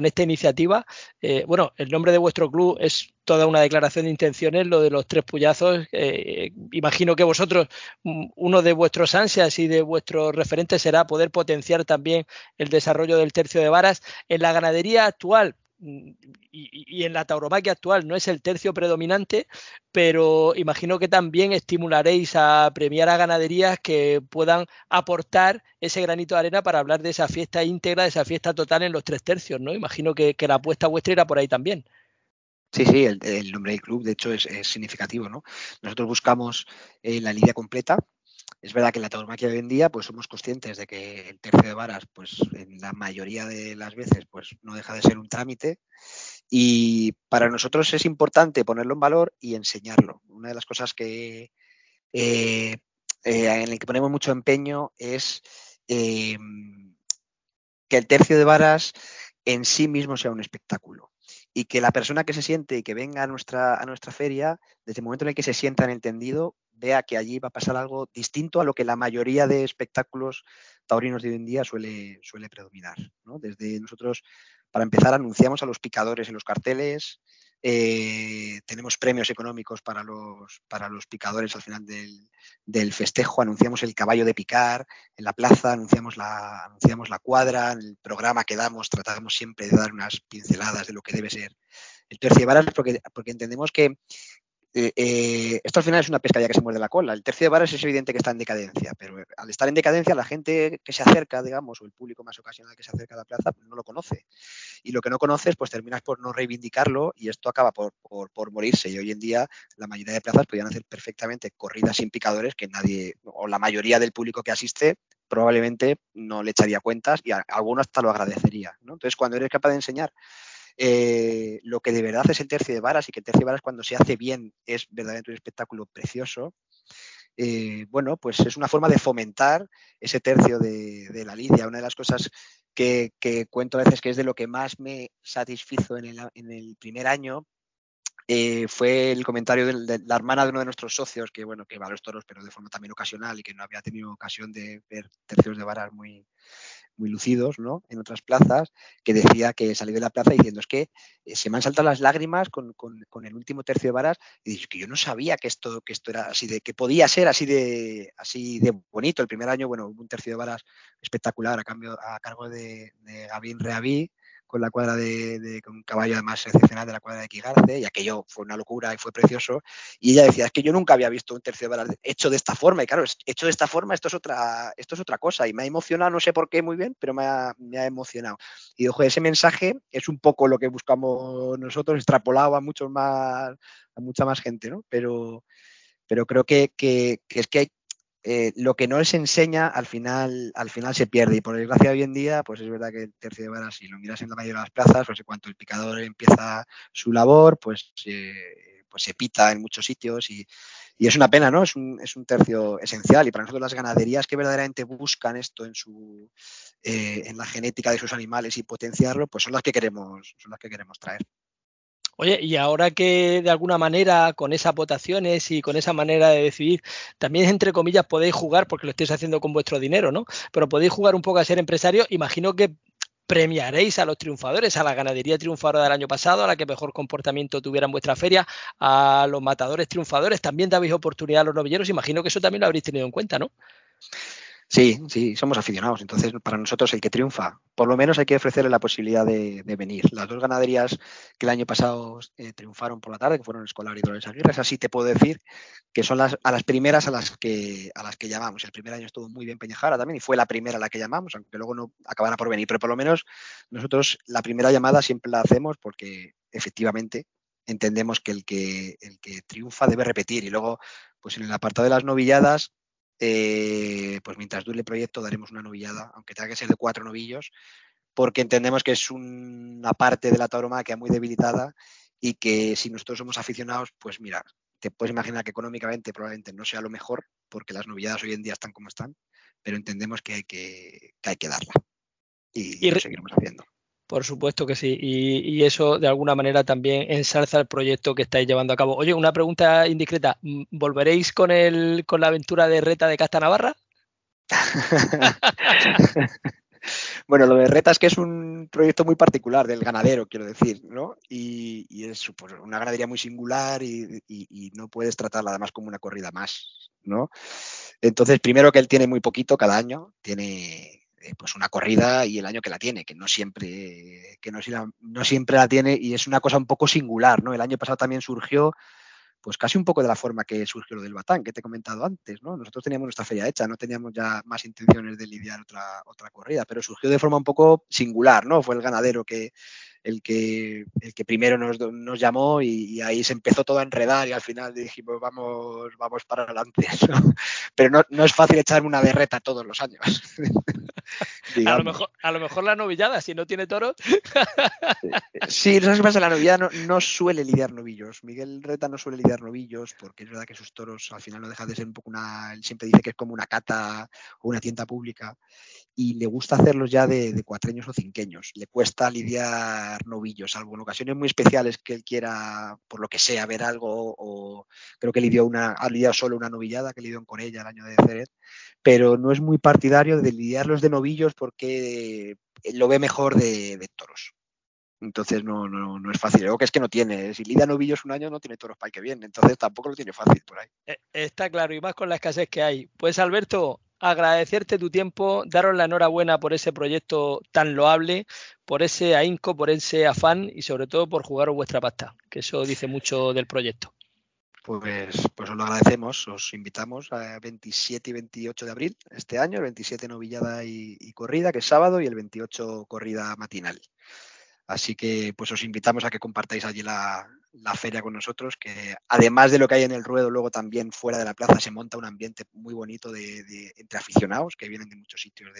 esta iniciativa, eh, bueno, el nombre de vuestro club es toda una declaración de intenciones, lo de los tres puyazos. Eh, imagino que vosotros, mm, uno de vuestros ansias y de vuestros referentes será poder potenciar también el desarrollo del tercio de varas. En la ganadería actual, y, en la tauromaquia actual no es el tercio predominante, pero imagino que también estimularéis a premiar a ganaderías que puedan aportar ese granito de arena para hablar de esa fiesta íntegra, de esa fiesta total en los tres tercios, ¿no? Imagino que, la apuesta vuestra irá por ahí también. Sí, sí, el, nombre del club de hecho es, significativo, ¿no? Nosotros buscamos eh, la línea completa, es verdad que en la tauromaquia de hoy en día pues somos conscientes de que el tercio de varas pues en la mayoría de las veces pues no deja de ser un trámite y para nosotros es importante ponerlo en valor y enseñarlo. Una de las cosas que eh, eh, en el que ponemos mucho empeño es em, que el tercio de varas en sí mismo sea un espectáculo y que la persona que se siente y que venga a nuestra, a nuestra feria, desde el momento en el que se sienta en el tendido, vea que allí va a pasar algo distinto a lo que la mayoría de espectáculos taurinos de hoy en día suele, suele predominar. Desde nosotros, para empezar, anunciamos a los picadores en los carteles, eh, tenemos premios económicos para los, para los picadores al final del, festejo, anunciamos el caballo de picar en la plaza, anunciamos la, anunciamos la cuadra, en el programa que damos tratamos siempre de dar unas pinceladas de lo que debe ser el tercio de varas porque, porque entendemos que eh, eh, esto al final es una pescadilla que se muerde la cola. El tercio de varas es evidente que está en decadencia, pero al estar en decadencia, la gente que se acerca, digamos, o el público más ocasional que se acerca a la plaza, pues no lo conoce. Y lo que no conoces, pues terminas por no reivindicarlo y esto acaba por, morirse. Y hoy en día la mayoría de plazas podrían hacer perfectamente corridas sin picadores que nadie, o la mayoría del público que asiste, probablemente no le echaría cuentas y a, alguno hasta lo agradecería. Entonces, cuando eres capaz de enseñar eh, lo que de verdad es el tercio de varas y que el tercio de varas cuando se hace bien es verdaderamente un espectáculo precioso. Eh, bueno, pues es una forma de fomentar ese tercio de, la lidia. Una de las cosas que, cuento a veces que es de lo que más me satisfizo en el, primer año eh, fue el comentario de, la hermana de uno de nuestros socios, que bueno, que va a los toros, pero de forma también ocasional y que no había tenido ocasión de ver tercios de varas muy, muy lucidos, ¿no? En otras plazas, que decía que salió de la plaza diciendo es que eh, se me han saltado las lágrimas con, el último tercio de varas y que yo no sabía que esto, que esto era así de, que podía ser así de, así de bonito. El primer año, bueno, hubo un tercio de varas espectacular a cambio, a cargo de, de Gavin Reaví, con la cuadra de, con un caballo además excepcional de la cuadra de Quigarce, y aquello fue una locura y fue precioso. Y ella decía, es que yo nunca había visto un tercio de hecho de esta forma, y claro, hecho de esta forma, esto es otra, esto es otra cosa, y me ha emocionado, no sé por qué muy bien, pero me ha, emocionado. Y ojo, ese mensaje es un poco lo que buscamos nosotros, extrapolado a muchos más, a mucha más gente, ¿no? Pero, pero creo que, que, que es que hay eh, lo que no les enseña al final, al final se pierde. Y por desgracia hoy en día, pues es verdad que el tercio de varas, si lo miras en la mayoría de las plazas, pues en cuanto el picador empieza su labor, pues, pues se pita en muchos sitios y, es una pena, ¿no? Es un, es un, tercio esencial. Y para nosotros las ganaderías que verdaderamente buscan esto en su eh, en la genética de sus animales y potenciarlo, pues son las que queremos, son las que queremos traer. Oye, y ahora que de alguna manera con esas votaciones y con esa manera de decidir, también entre comillas podéis jugar, porque lo estáis haciendo con vuestro dinero, ¿no? Pero podéis jugar un poco a ser empresario, imagino que premiaréis a los triunfadores, a la ganadería triunfadora del año pasado, a la que mejor comportamiento tuviera en vuestra feria, a los matadores triunfadores, también dabais oportunidad a los novilleros, imagino que eso también lo habréis tenido en cuenta, ¿no? Sí, sí, somos aficionados. Entonces, para nosotros el que triunfa, por lo menos hay que ofrecerle la posibilidad de, venir. Las dos ganaderías que el año pasado eh, triunfaron por la tarde, que fueron Escolar y Dolores Aguirre, así te puedo decir que son las, a las primeras a las que a las que llamamos. El primer año estuvo muy bien Peñajara también y fue la primera a la que llamamos, aunque luego no acabara por venir. Pero por lo menos nosotros la primera llamada siempre la hacemos porque efectivamente entendemos que el que el que triunfa debe repetir. Y luego, pues en el apartado de las novilladas, eh, pues mientras dure el proyecto daremos una novillada, aunque tenga que ser de cuatro novillos, porque entendemos que es una parte de la tauromaquia muy debilitada y que si nosotros somos aficionados, pues mira, te puedes imaginar que económicamente probablemente no sea lo mejor, porque las novilladas hoy en día están como están, pero entendemos que hay que, hay que darla. Y, y lo seguiremos haciendo. Por supuesto que sí. Y, eso de alguna manera también ensalza el proyecto que estáis llevando a cabo. Oye, una pregunta indiscreta. ¿Volveréis con el con la aventura de Reta de Casta Navarra? <laughs> bueno, lo de Reta es que es un proyecto muy particular del ganadero, quiero decir, ¿no? Y, es pues, una ganadería muy singular y, y, no puedes tratarla además como una corrida más, ¿no? Entonces, primero que él tiene muy poquito cada año, tiene pues una corrida y el año que la tiene, que no siempre, que no, siempre la tiene y es una cosa un poco singular, ¿no? El año pasado también surgió, pues casi un poco de la forma que surgió lo del Batán, que te he comentado antes, ¿no? Nosotros teníamos nuestra feria hecha, no teníamos ya más intenciones de lidiar otra, otra corrida, pero surgió de forma un poco singular, ¿no? Fue el ganadero que, el que, el que primero nos, nos llamó y, ahí se empezó todo a enredar y al final dijimos, vamos, vamos para adelante. <laughs> Pero no, no, es fácil echarme una berreta todos los años. <laughs> a, lo mejor, a lo mejor la novillada, si no tiene toros. sí, ¿sabes qué pasa? La novillada no, suele lidiar novillos. Miguel Reta no suele lidiar novillos porque es verdad que sus toros al final no deja de ser un poco una... Él siempre dice que es como una cata o una tienda pública y le gusta hacerlos ya de, de cuatreños o cinqueños. Le cuesta lidiar novillos, salvo en ocasiones muy especiales que él quiera, por lo que sea, ver algo, o creo que lidió una, ha lidiado solo una novillada que lidió con ella el año de Ceret, pero no es muy partidario de lidiarlos de novillos porque lo ve mejor de, toros. Entonces no, no, no, es fácil. Luego que es que no tiene. Si lidia novillos un año no tiene toros para el que viene. Entonces tampoco lo tiene fácil por ahí. Eh, está claro, y más con la escasez que hay. Pues Alberto, agradecerte tu tiempo, daros la enhorabuena por ese proyecto tan loable, por ese ahínco, por ese afán y sobre todo por jugaros vuestra pasta, que eso dice mucho del proyecto. Pues, pues os lo agradecemos, os invitamos a 27 y 28 de abril este año, el 27 novillada y, y corrida, que es sábado, y el 28 corrida matinal. Así que pues os invitamos a que compartáis allí la, feria con nosotros, que además de lo que hay en el ruedo, luego también fuera de la plaza se monta un ambiente muy bonito de, entre aficionados que vienen de muchos sitios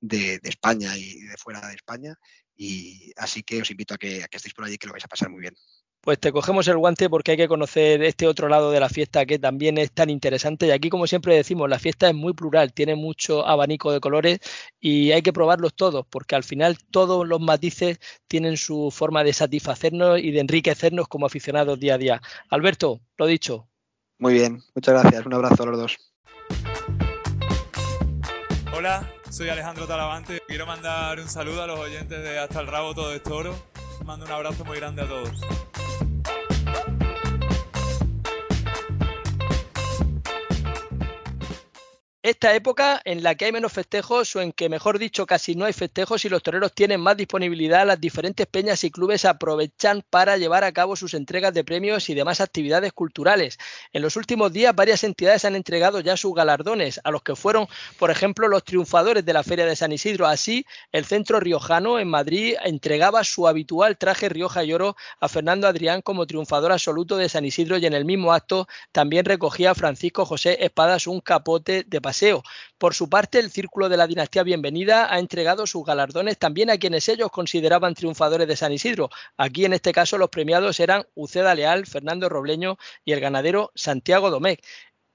de, España y de fuera de España. Y así que os invito a que, a que estéis por allí, que lo vais a pasar muy bien pues te cogemos el guante porque hay que conocer este otro lado de la fiesta que también es tan interesante. Y aquí, como siempre decimos, la fiesta es muy plural, tiene mucho abanico de colores y hay que probarlos todos, porque al final todos los matices tienen su forma de satisfacernos y de enriquecernos como aficionados día a día. Alberto, lo dicho. Muy bien, muchas gracias. Un abrazo a los dos. Hola, soy Alejandro Talavante. Quiero mandar un saludo a los oyentes de Hasta el Rabo Todo es Toro. Mando un abrazo muy grande a todos. Esta época en la que hay menos festejos o en que, mejor dicho, casi no hay festejos y los toreros tienen más disponibilidad, las diferentes peñas y clubes aprovechan para llevar a cabo sus entregas de premios y demás actividades culturales. En los últimos días, varias entidades han entregado ya sus galardones, a los que fueron, por ejemplo, los triunfadores de la Feria de San Isidro. Así, el Centro Riojano en Madrid entregaba su habitual traje Rioja y Oro a Fernando Adrián como triunfador absoluto de San Isidro y en el mismo acto también recogía a Francisco José Espadas un capote de por su parte, el Círculo de la Dinastía Bienvenida ha entregado sus galardones también a quienes ellos consideraban triunfadores de San Isidro. Aquí, en este caso, los premiados eran Uceda Leal, Fernando Robleño y el ganadero Santiago Domecq.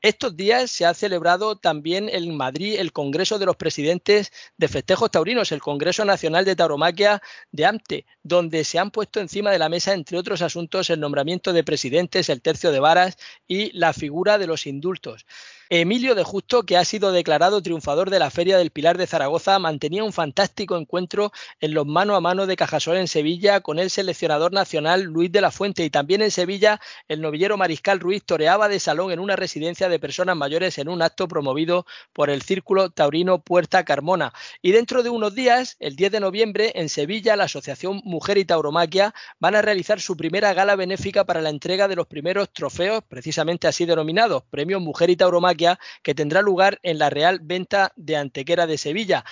Estos días se ha celebrado también en Madrid el Congreso de los Presidentes de Festejos Taurinos, el Congreso Nacional de Tauromaquia de AMTE, donde se han puesto encima de la mesa, entre otros asuntos, el nombramiento de presidentes, el tercio de varas y la figura de los indultos. Emilio de Justo, que ha sido declarado triunfador de la Feria del Pilar de Zaragoza, mantenía un fantástico encuentro en los mano a mano de Cajasol en Sevilla con el seleccionador nacional Luis de la Fuente y también en Sevilla el novillero Mariscal Ruiz toreaba de salón en una residencia de personas mayores en un acto promovido por el Círculo Taurino Puerta Carmona. Y dentro de unos días, el 10 de noviembre, en Sevilla, la Asociación Mujer y Tauromaquia van a realizar su primera gala benéfica para la entrega de los primeros trofeos, precisamente así denominados, Premios Mujer y Tauromaquia que tendrá lugar en la Real Venta de Antequera de Sevilla.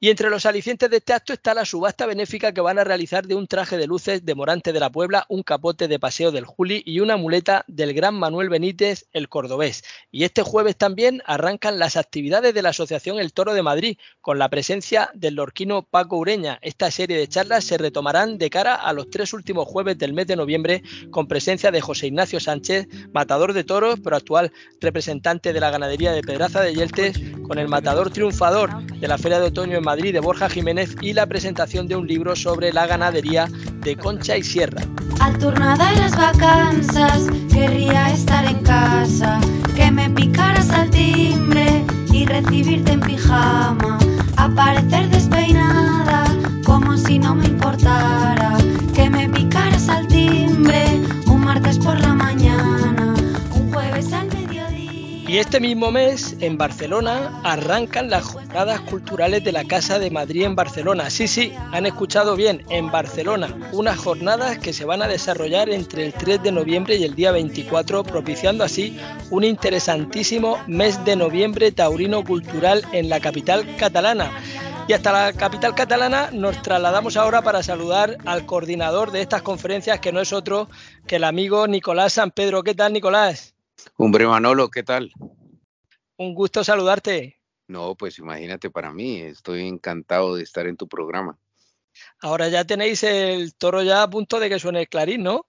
Y entre los alicientes de este acto está la subasta benéfica que van a realizar de un traje de luces de Morante de la Puebla, un capote de paseo del Juli y una muleta del gran Manuel Benítez, el cordobés. Y este jueves también arrancan las actividades de la Asociación El Toro de Madrid, con la presencia del lorquino Paco Ureña. Esta serie de charlas se retomarán de cara a los tres últimos jueves del mes de noviembre, con presencia de José Ignacio Sánchez, matador de toros, pero actual representante de la ganadería de Pedraza de Yeltes, con el matador triunfador de la Feria de Otoño en Madrid de Borja Jiménez y la presentación de un libro sobre la ganadería de Concha y Sierra. Al turno de las vacanzas querría estar en casa, que me picaras al timbre y recibirte en pijama, aparecer despeinada como si no me importara, que me picaras al timbre un martes por la mañana, y este mismo mes, en Barcelona, arrancan las jornadas culturales de la Casa de Madrid en Barcelona. Sí, sí, han escuchado bien, en Barcelona. Unas jornadas que se van a desarrollar entre el 3 de noviembre y el día 24, propiciando así un interesantísimo mes de noviembre taurino cultural en la capital catalana. Y hasta la capital catalana nos trasladamos ahora para saludar al coordinador de estas conferencias, que no es otro que el amigo Nicolás San Pedro. ¿Qué tal, Nicolás? Hombre Manolo, ¿qué tal? Un gusto saludarte. No, pues imagínate para mí, estoy encantado de estar en tu programa. Ahora ya tenéis el toro ya a punto de que suene el clarín, ¿no?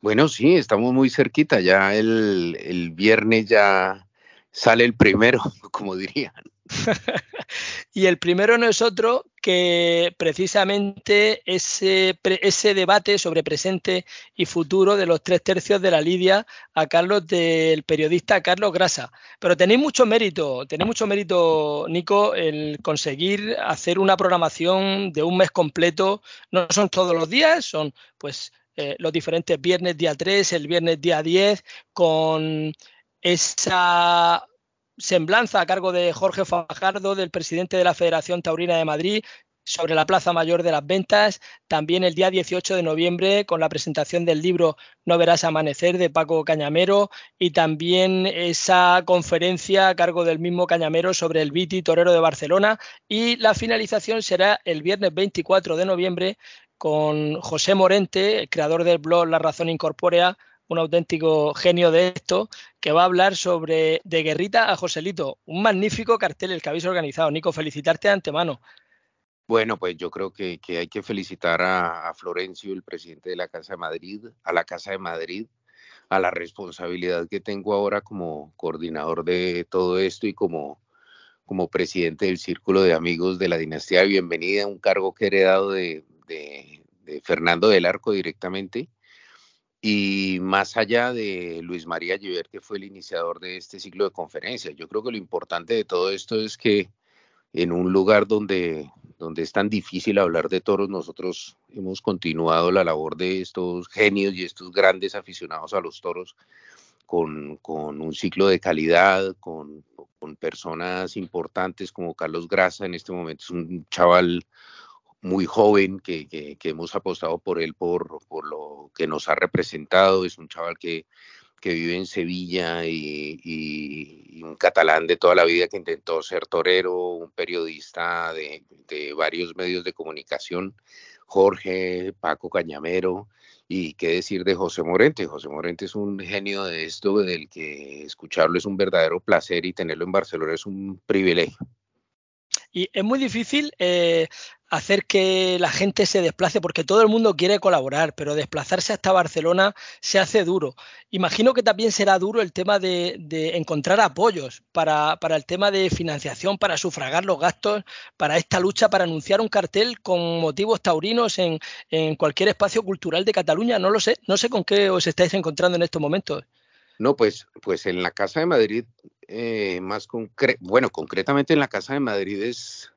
Bueno, sí, estamos muy cerquita, ya el, el viernes ya sale el primero, <laughs> como dirían. <laughs> y el primero no es otro que precisamente ese, ese debate sobre presente y futuro de los tres tercios de la Lidia a Carlos del periodista Carlos Grasa. Pero tenéis mucho mérito, tenéis mucho mérito, Nico, el conseguir hacer una programación de un mes completo. No son todos los días, son pues eh, los diferentes viernes día 3, el viernes día 10, con esa semblanza a cargo de Jorge Fajardo, del presidente de la Federación Taurina de Madrid, sobre la Plaza Mayor de las Ventas. También el día 18 de noviembre con la presentación del libro No verás amanecer de Paco Cañamero y también esa conferencia a cargo del mismo Cañamero sobre el Viti Torero de Barcelona. Y la finalización será el viernes 24 de noviembre con José Morente, creador del blog La Razón Incorpórea, un auténtico genio de esto, que va a hablar sobre De Guerrita a Joselito. Un magnífico cartel el que habéis organizado. Nico, felicitarte de antemano. Bueno, pues yo creo que, hay que felicitar a, Florencio, el presidente de la Casa de Madrid, a la Casa de Madrid, a la responsabilidad que tengo ahora como coordinador de todo esto y como, como presidente del Círculo de Amigos de la Dinastía de Bienvenida, un cargo que he heredado de, de Fernando del Arco directamente y más allá de Luis María Giver, que fue el iniciador de este ciclo de conferencias, yo creo que lo importante de todo esto es que en un lugar donde, donde es tan difícil hablar de toros, nosotros hemos continuado la labor de estos genios y estos grandes aficionados a los toros con, con un ciclo de calidad, con, con personas importantes como Carlos Grasa, en este momento es un chaval muy joven que, que, hemos apostado por él por, por, lo que nos ha representado. Es un chaval que, que vive en Sevilla y, un catalán de toda la vida que intentó ser torero, un periodista de, de varios medios de comunicación, Jorge, Paco Cañamero, y qué decir de José Morente. José Morente es un genio de esto, del que escucharlo es un verdadero placer y tenerlo en Barcelona es un privilegio. Y es muy difícil eh, hacer que la gente se desplace porque todo el mundo quiere colaborar, pero desplazarse hasta Barcelona se hace duro. Imagino que también será duro el tema de, encontrar apoyos para, el tema de financiación, para sufragar los gastos, para esta lucha, para anunciar un cartel con motivos taurinos en, cualquier espacio cultural de Cataluña. No lo sé, no sé con qué os estáis encontrando en estos momentos. No, pues, pues en la Casa de Madrid, eh, más concreto, bueno, concretamente en la Casa de Madrid es,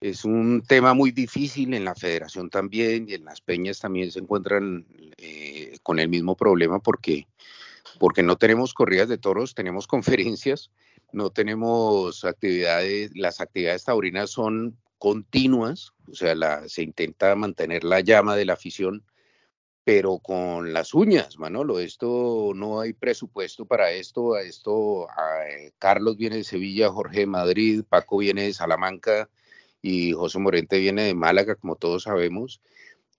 es un tema muy difícil, en la federación también y en las peñas también se encuentran eh, con el mismo problema porque, porque no tenemos corridas de toros, tenemos <laughs> conferencias, no tenemos actividades, las actividades taurinas son continuas, o sea, la, se intenta mantener la llama de la afición, pero con las uñas, Manolo, esto no hay presupuesto para esto, esto eh, Carlos viene de Sevilla, Jorge de Madrid, Paco viene de Salamanca y José Morente viene de Málaga, como todos sabemos,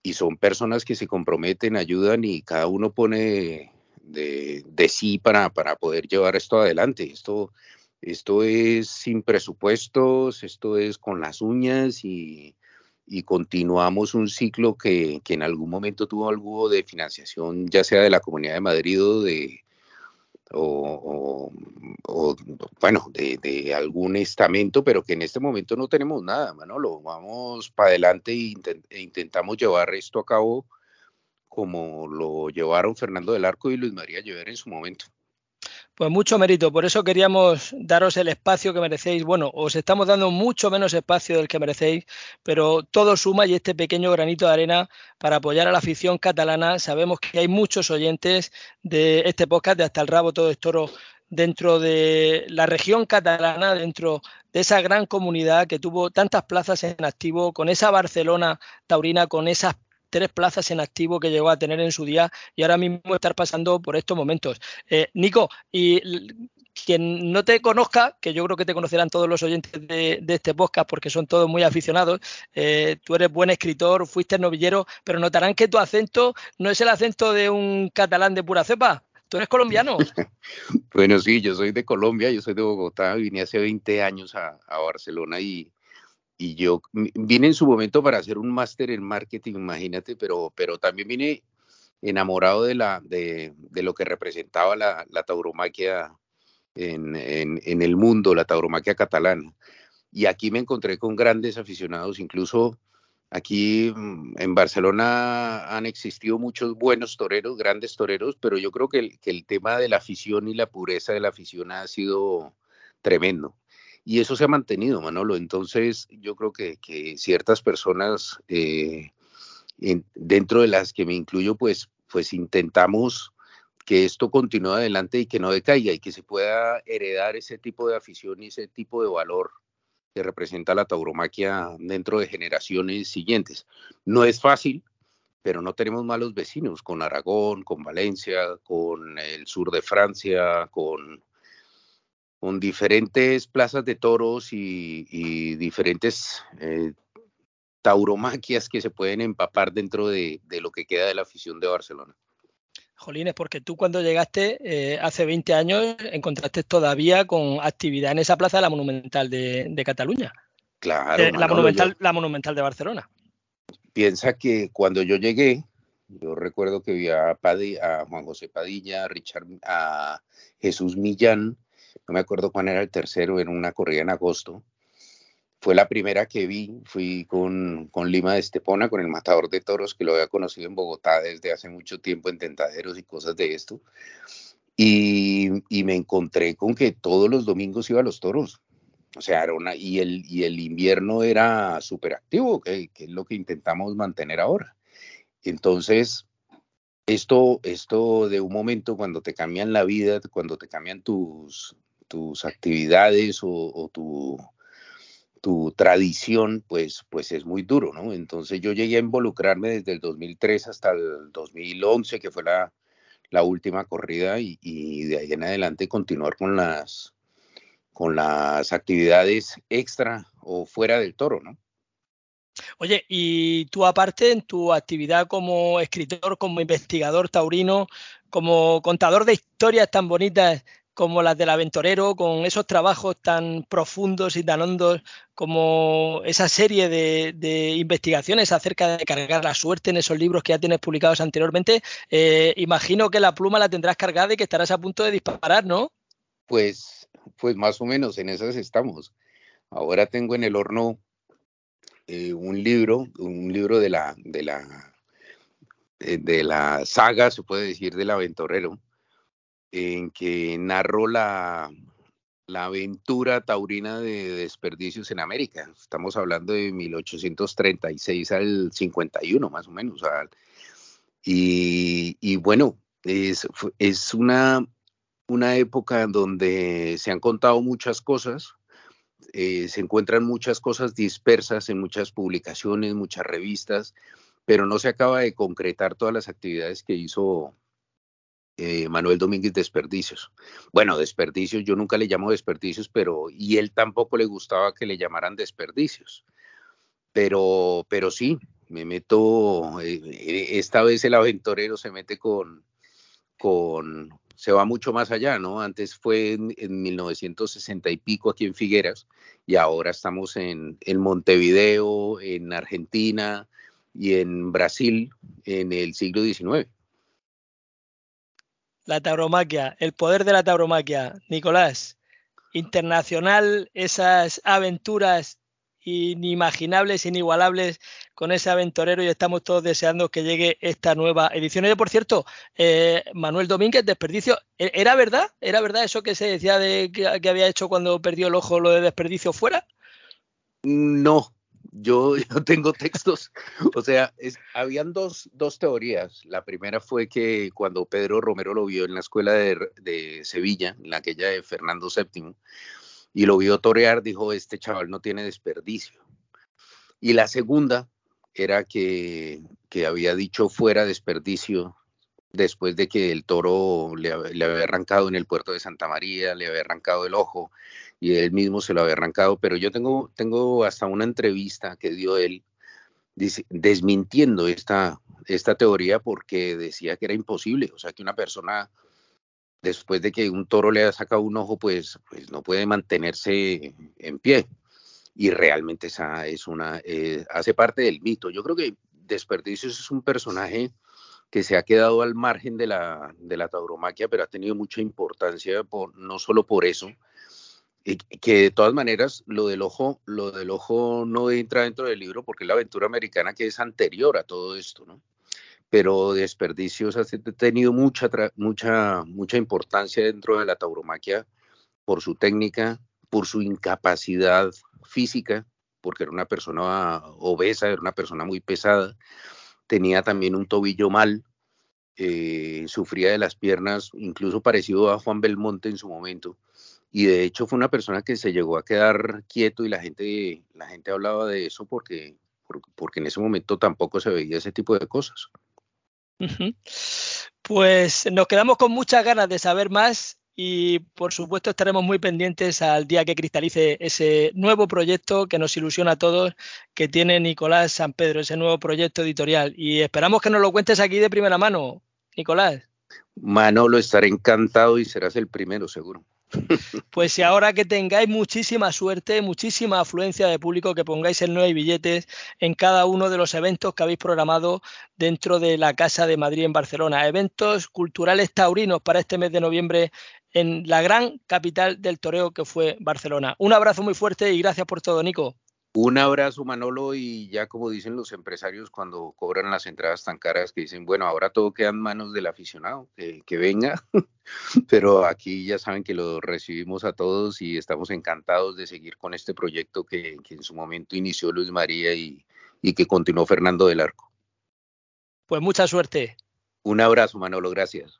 y son personas que se comprometen, ayudan y cada uno pone de, de sí para, para poder llevar esto adelante. Esto esto es sin presupuestos, esto es con las uñas y, continuamos un ciclo que, en algún momento tuvo algo de financiación, ya sea de la Comunidad de Madrid o de, o, bueno, de, algún estamento, pero que en este momento no tenemos nada, Manolo. Vamos para adelante e, e, intentamos llevar esto a cabo como lo llevaron Fernando del Arco y Luis María Llover en su momento. Pues mucho mérito, por eso queríamos daros el espacio que merecéis. Bueno, os estamos dando mucho menos espacio del que merecéis, pero todo suma y este pequeño granito de arena para apoyar a la afición catalana. Sabemos que hay muchos oyentes de este podcast de Hasta el Rabo Todo es Toro dentro de la región catalana, dentro de esa gran comunidad que tuvo tantas plazas en activo, con esa Barcelona taurina, con esas tres plazas en activo que llegó a tener en su día y ahora mismo estar pasando por estos momentos. Eh, Nico, y quien no te conozca, que yo creo que te conocerán todos los oyentes de, este podcast porque son todos muy aficionados, eh, tú eres buen escritor, fuiste novillero, pero notarán que tu acento no es el acento de un catalán de pura cepa. Tú eres colombiano. <laughs> bueno, sí, yo soy de Colombia, yo soy de Bogotá, vine hace 20 años a Barcelona y, y yo vine en su momento para hacer un máster en marketing, imagínate, pero, pero también vine enamorado de, la, de, de lo que representaba la, la tauromaquia en, en, el mundo, la tauromaquia catalana. Y aquí me encontré con grandes aficionados, incluso aquí mm, en Barcelona han existido muchos buenos toreros, grandes toreros, pero yo creo que el, que el tema de la afición y la pureza de la afición ha sido tremendo. Y eso se ha mantenido, Manolo. Entonces, yo creo que, ciertas personas, eh, dentro de las que me incluyo, pues, pues intentamos que esto continúe adelante y que no decaiga y que se pueda heredar ese tipo de afición y ese tipo de valor que representa la tauromaquia dentro de generaciones siguientes. No es fácil, pero no tenemos malos vecinos con Aragón, con Valencia, con el sur de Francia, con con diferentes plazas de toros y, diferentes eh, tauromaquias que se pueden empapar dentro de, lo que queda de la afición de Barcelona. Jolines, porque tú cuando llegaste eh, hace 20 años encontraste todavía con actividad en esa plaza de la Monumental de, Cataluña. Claro. Eh, la, monumental, la Monumental de Barcelona. Piensa que cuando yo llegué, yo recuerdo que vi a, a Juan José Padilla, a Richard, a Jesús Millán, no me acuerdo cuál era el tercero, en una corrida en agosto. Fue la primera que vi, fui con, con Lima de Estepona, con el matador de toros, que lo había conocido en Bogotá desde hace mucho tiempo en tentaderos y cosas de esto. Y, y me encontré con que todos los domingos iba a los toros. O sea, era una, y, el, y el invierno era súper activo, que, que, es lo que intentamos mantener ahora. Entonces, esto, esto de un momento cuando te cambian la vida, cuando te cambian tus, tus actividades o, tu, tu, tradición, pues, pues es muy duro, ¿no? Entonces yo llegué a involucrarme desde el 2003 hasta el 2011, que fue la, la última corrida, y, de ahí en adelante continuar con las, con las actividades extra o fuera del toro, ¿no? Oye, y tú aparte en tu actividad como escritor, como investigador taurino, como contador de historias tan bonitas como las del aventurero, con esos trabajos tan profundos y tan hondos como esa serie de, investigaciones acerca de cargar la suerte en esos libros que ya tienes publicados anteriormente, eh, imagino que la pluma la tendrás cargada y que estarás a punto de disparar, ¿no? Pues, pues más o menos en esas estamos. Ahora tengo en el horno eh, un libro, un libro de la, de la, eh, de la saga, se puede decir, del aventurero en que narro la, la aventura taurina de desperdicios en América. Estamos hablando de 1836 al 51, más o menos. y, bueno, es, es una, una época donde se han contado muchas cosas, eh, se encuentran muchas cosas dispersas en muchas publicaciones, muchas revistas, pero no se acaba de concretar todas las actividades que hizo eh, Manuel Domínguez Desperdicios. Bueno, desperdicios, yo nunca le llamo desperdicios, pero y él tampoco le gustaba que le llamaran desperdicios. Pero, pero sí, me meto, eh, eh, esta vez el aventurero se mete con, con, se va mucho más allá, ¿no? Antes fue en, 1960 y pico aquí en Figueras y ahora estamos en, en Montevideo, en Argentina y en Brasil en el siglo XIX la tauromaquia, el poder de la tauromaquia. Nicolás, internacional, esas aventuras inimaginables, inigualables con ese aventurero y estamos todos deseando que llegue esta nueva edición. Y por cierto, eh, Manuel Domínguez, desperdicio, ¿e-, ¿era verdad? ¿Era verdad eso que se decía de que, que había hecho cuando perdió el ojo lo de desperdicio fuera? No, yo, tengo textos, <laughs> o sea, es, habían dos, dos, teorías. La primera fue que cuando Pedro Romero lo vio en la escuela de, de Sevilla, en aquella de Fernando VII, y lo vio torear, dijo, este chaval no tiene desperdicio. Y la segunda era que, que había dicho fuera desperdicio después de que el toro le, le, había arrancado en el puerto de Santa María, le había arrancado el ojo y él mismo se lo había arrancado, pero yo tengo, tengo hasta una entrevista que dio él desmintiendo esta, esta teoría porque decía que era imposible, o sea, que una persona después de que un toro le ha sacado un ojo, pues, pues no puede mantenerse en pie. Y realmente esa es una, eh, hace parte del mito. Yo creo que Desperdicios es un personaje que se ha quedado al margen de la, de la tauromaquia, pero ha tenido mucha importancia por, no solo por eso, que de todas maneras lo del ojo, lo del ojo no entra dentro del libro porque es la aventura americana que es anterior a todo esto, ¿no? Pero desperdicios ha tenido mucha, mucha, mucha importancia dentro de la tauromaquia por su técnica, por su incapacidad física, porque era una persona obesa, era una persona muy pesada, tenía también un tobillo mal, eh, sufría de las piernas, incluso parecido a Juan Belmonte en su momento y de hecho fue una persona que se llegó a quedar quieto y la gente, la gente hablaba de eso porque, porque en ese momento tampoco se veía ese tipo de cosas. Pues nos quedamos con muchas ganas de saber más y por supuesto estaremos muy pendientes al día que cristalice ese nuevo proyecto que nos ilusiona a todos que tiene Nicolás San Pedro, ese nuevo proyecto editorial. Y esperamos que nos lo cuentes aquí de primera mano, Nicolás. Manolo, estaré encantado y serás el primero, seguro. <laughs> Pues si ahora que tengáis muchísima suerte, muchísima afluencia de público, que pongáis el nueve billetes en cada uno de los eventos que habéis programado dentro de la Casa de Madrid en Barcelona. Eventos culturales taurinos para este mes de noviembre en la gran capital del toreo que fue Barcelona. Un abrazo muy fuerte y gracias por todo, Nico. Un abrazo, Manolo, y ya como dicen los empresarios cuando cobran las entradas tan caras, que dicen, bueno, ahora todo queda en manos del aficionado, que, venga, <laughs> pero aquí ya saben que lo recibimos a todos y estamos encantados de seguir con este proyecto que, en su momento inició Luis María y, y que continuó Fernando del Arco. Pues mucha suerte. Un abrazo, Manolo, gracias.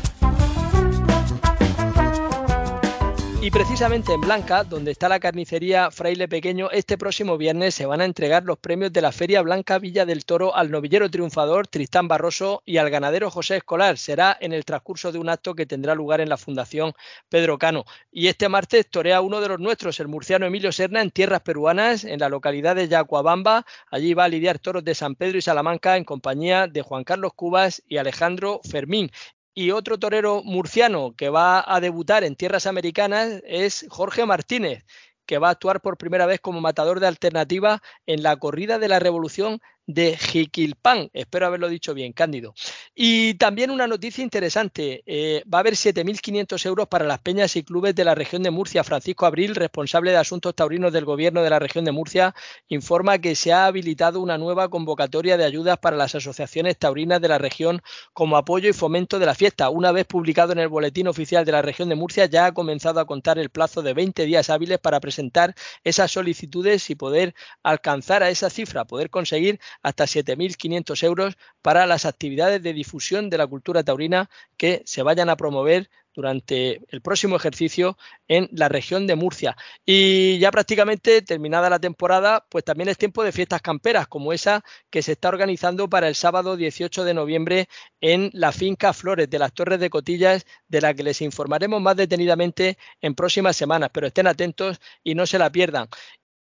Y precisamente en Blanca, donde está la carnicería Fraile Pequeño, este próximo viernes se van a entregar los premios de la Feria Blanca Villa del Toro al novillero triunfador Tristán Barroso y al ganadero José Escolar. Será en el transcurso de un acto que tendrá lugar en la Fundación Pedro Cano. Y este martes torea uno de los nuestros, el murciano Emilio Serna, en tierras peruanas, en la localidad de Yacuabamba. Allí va a lidiar toros de San Pedro y Salamanca en compañía de Juan Carlos Cubas y Alejandro Fermín. Y otro torero murciano que va a debutar en tierras americanas es Jorge Martínez, que va a actuar por primera vez como matador de alternativa en la corrida de la revolución de Jiquilpan. Espero haberlo dicho bien, Cándido. Y también una noticia interesante. Eh, va a haber 7.500 euros para las peñas y clubes de la región de Murcia. Francisco Abril, responsable de asuntos taurinos del gobierno de la región de Murcia, informa que se ha habilitado una nueva convocatoria de ayudas para las asociaciones taurinas de la región como apoyo y fomento de la fiesta. Una vez publicado en el boletín oficial de la región de Murcia, ya ha comenzado a contar el plazo de 20 días hábiles para presentar esas solicitudes y poder alcanzar a esa cifra, poder conseguir hasta 7.500 euros para las actividades de difusión de la cultura taurina que se vayan a promover durante el próximo ejercicio en la región de Murcia. Y ya prácticamente terminada la temporada, pues también es tiempo de fiestas camperas, como esa que se está organizando para el sábado 18 de noviembre en la finca Flores de las Torres de Cotillas, de la que les informaremos más detenidamente en próximas semanas, pero estén atentos y no se la pierdan.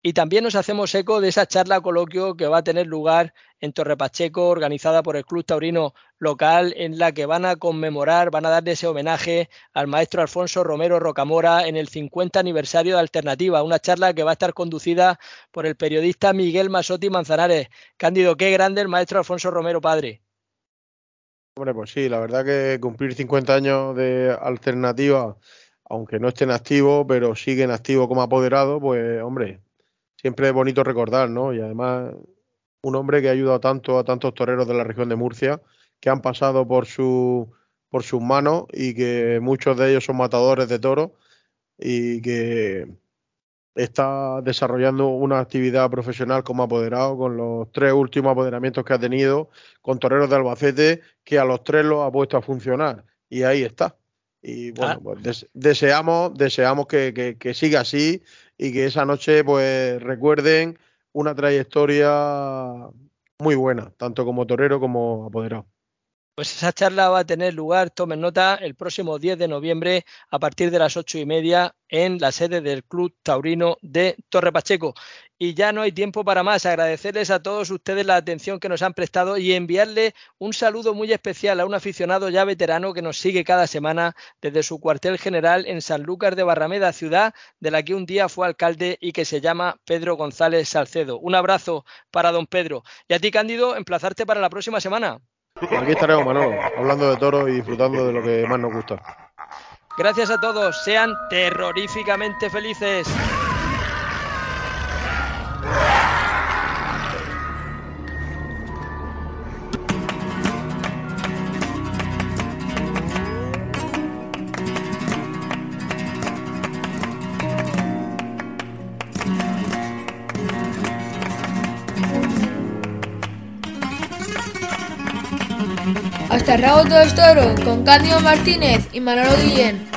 Y también nos hacemos eco de esa charla coloquio que va a tener lugar en Torre Pacheco, organizada por el Club Taurino local, en la que van a conmemorar, van a darle ese homenaje al maestro Alfonso Romero Rocamora en el 50 aniversario de Alternativa, una charla que va a estar conducida por el periodista Miguel Masotti Manzanares. Cándido, qué grande el maestro Alfonso Romero padre. Hombre, pues sí, la verdad que cumplir 50 años de Alternativa, aunque no estén activos, pero siguen activos como apoderado, pues hombre, siempre es bonito recordar, ¿no? Y además, un hombre que ha ayudado tanto a tantos toreros de la región de Murcia, que han pasado por, su, por sus manos y que muchos de ellos son matadores de toros y que está desarrollando una actividad profesional como apoderado con los tres últimos apoderamientos que ha tenido con toreros de Albacete que a los tres los ha puesto a funcionar y ahí está. Y bueno, ah. pues deseamos, deseamos que, que, siga así y que esa noche pues recuerden una trayectoria muy buena, tanto como torero como apoderado. Pues esa charla va a tener lugar, tomen nota, el próximo 10 de noviembre a partir de las ocho y media en la sede del Club Taurino de Torre Pacheco. Y ya no hay tiempo para más. Agradecerles a todos ustedes la atención que nos han prestado y enviarle un saludo muy especial a un aficionado ya veterano que nos sigue cada semana desde su cuartel general en San Lucas de Barrameda, ciudad de la que un día fue alcalde y que se llama Pedro González Salcedo. Un abrazo para don Pedro. Y a ti, Cándido, emplazarte para la próxima semana. Aquí estaremos, Manolo, hablando de toros y disfrutando de lo que más nos gusta. Gracias a todos, sean terroríficamente felices. Con Cándido Martínez y Manolo Guillén.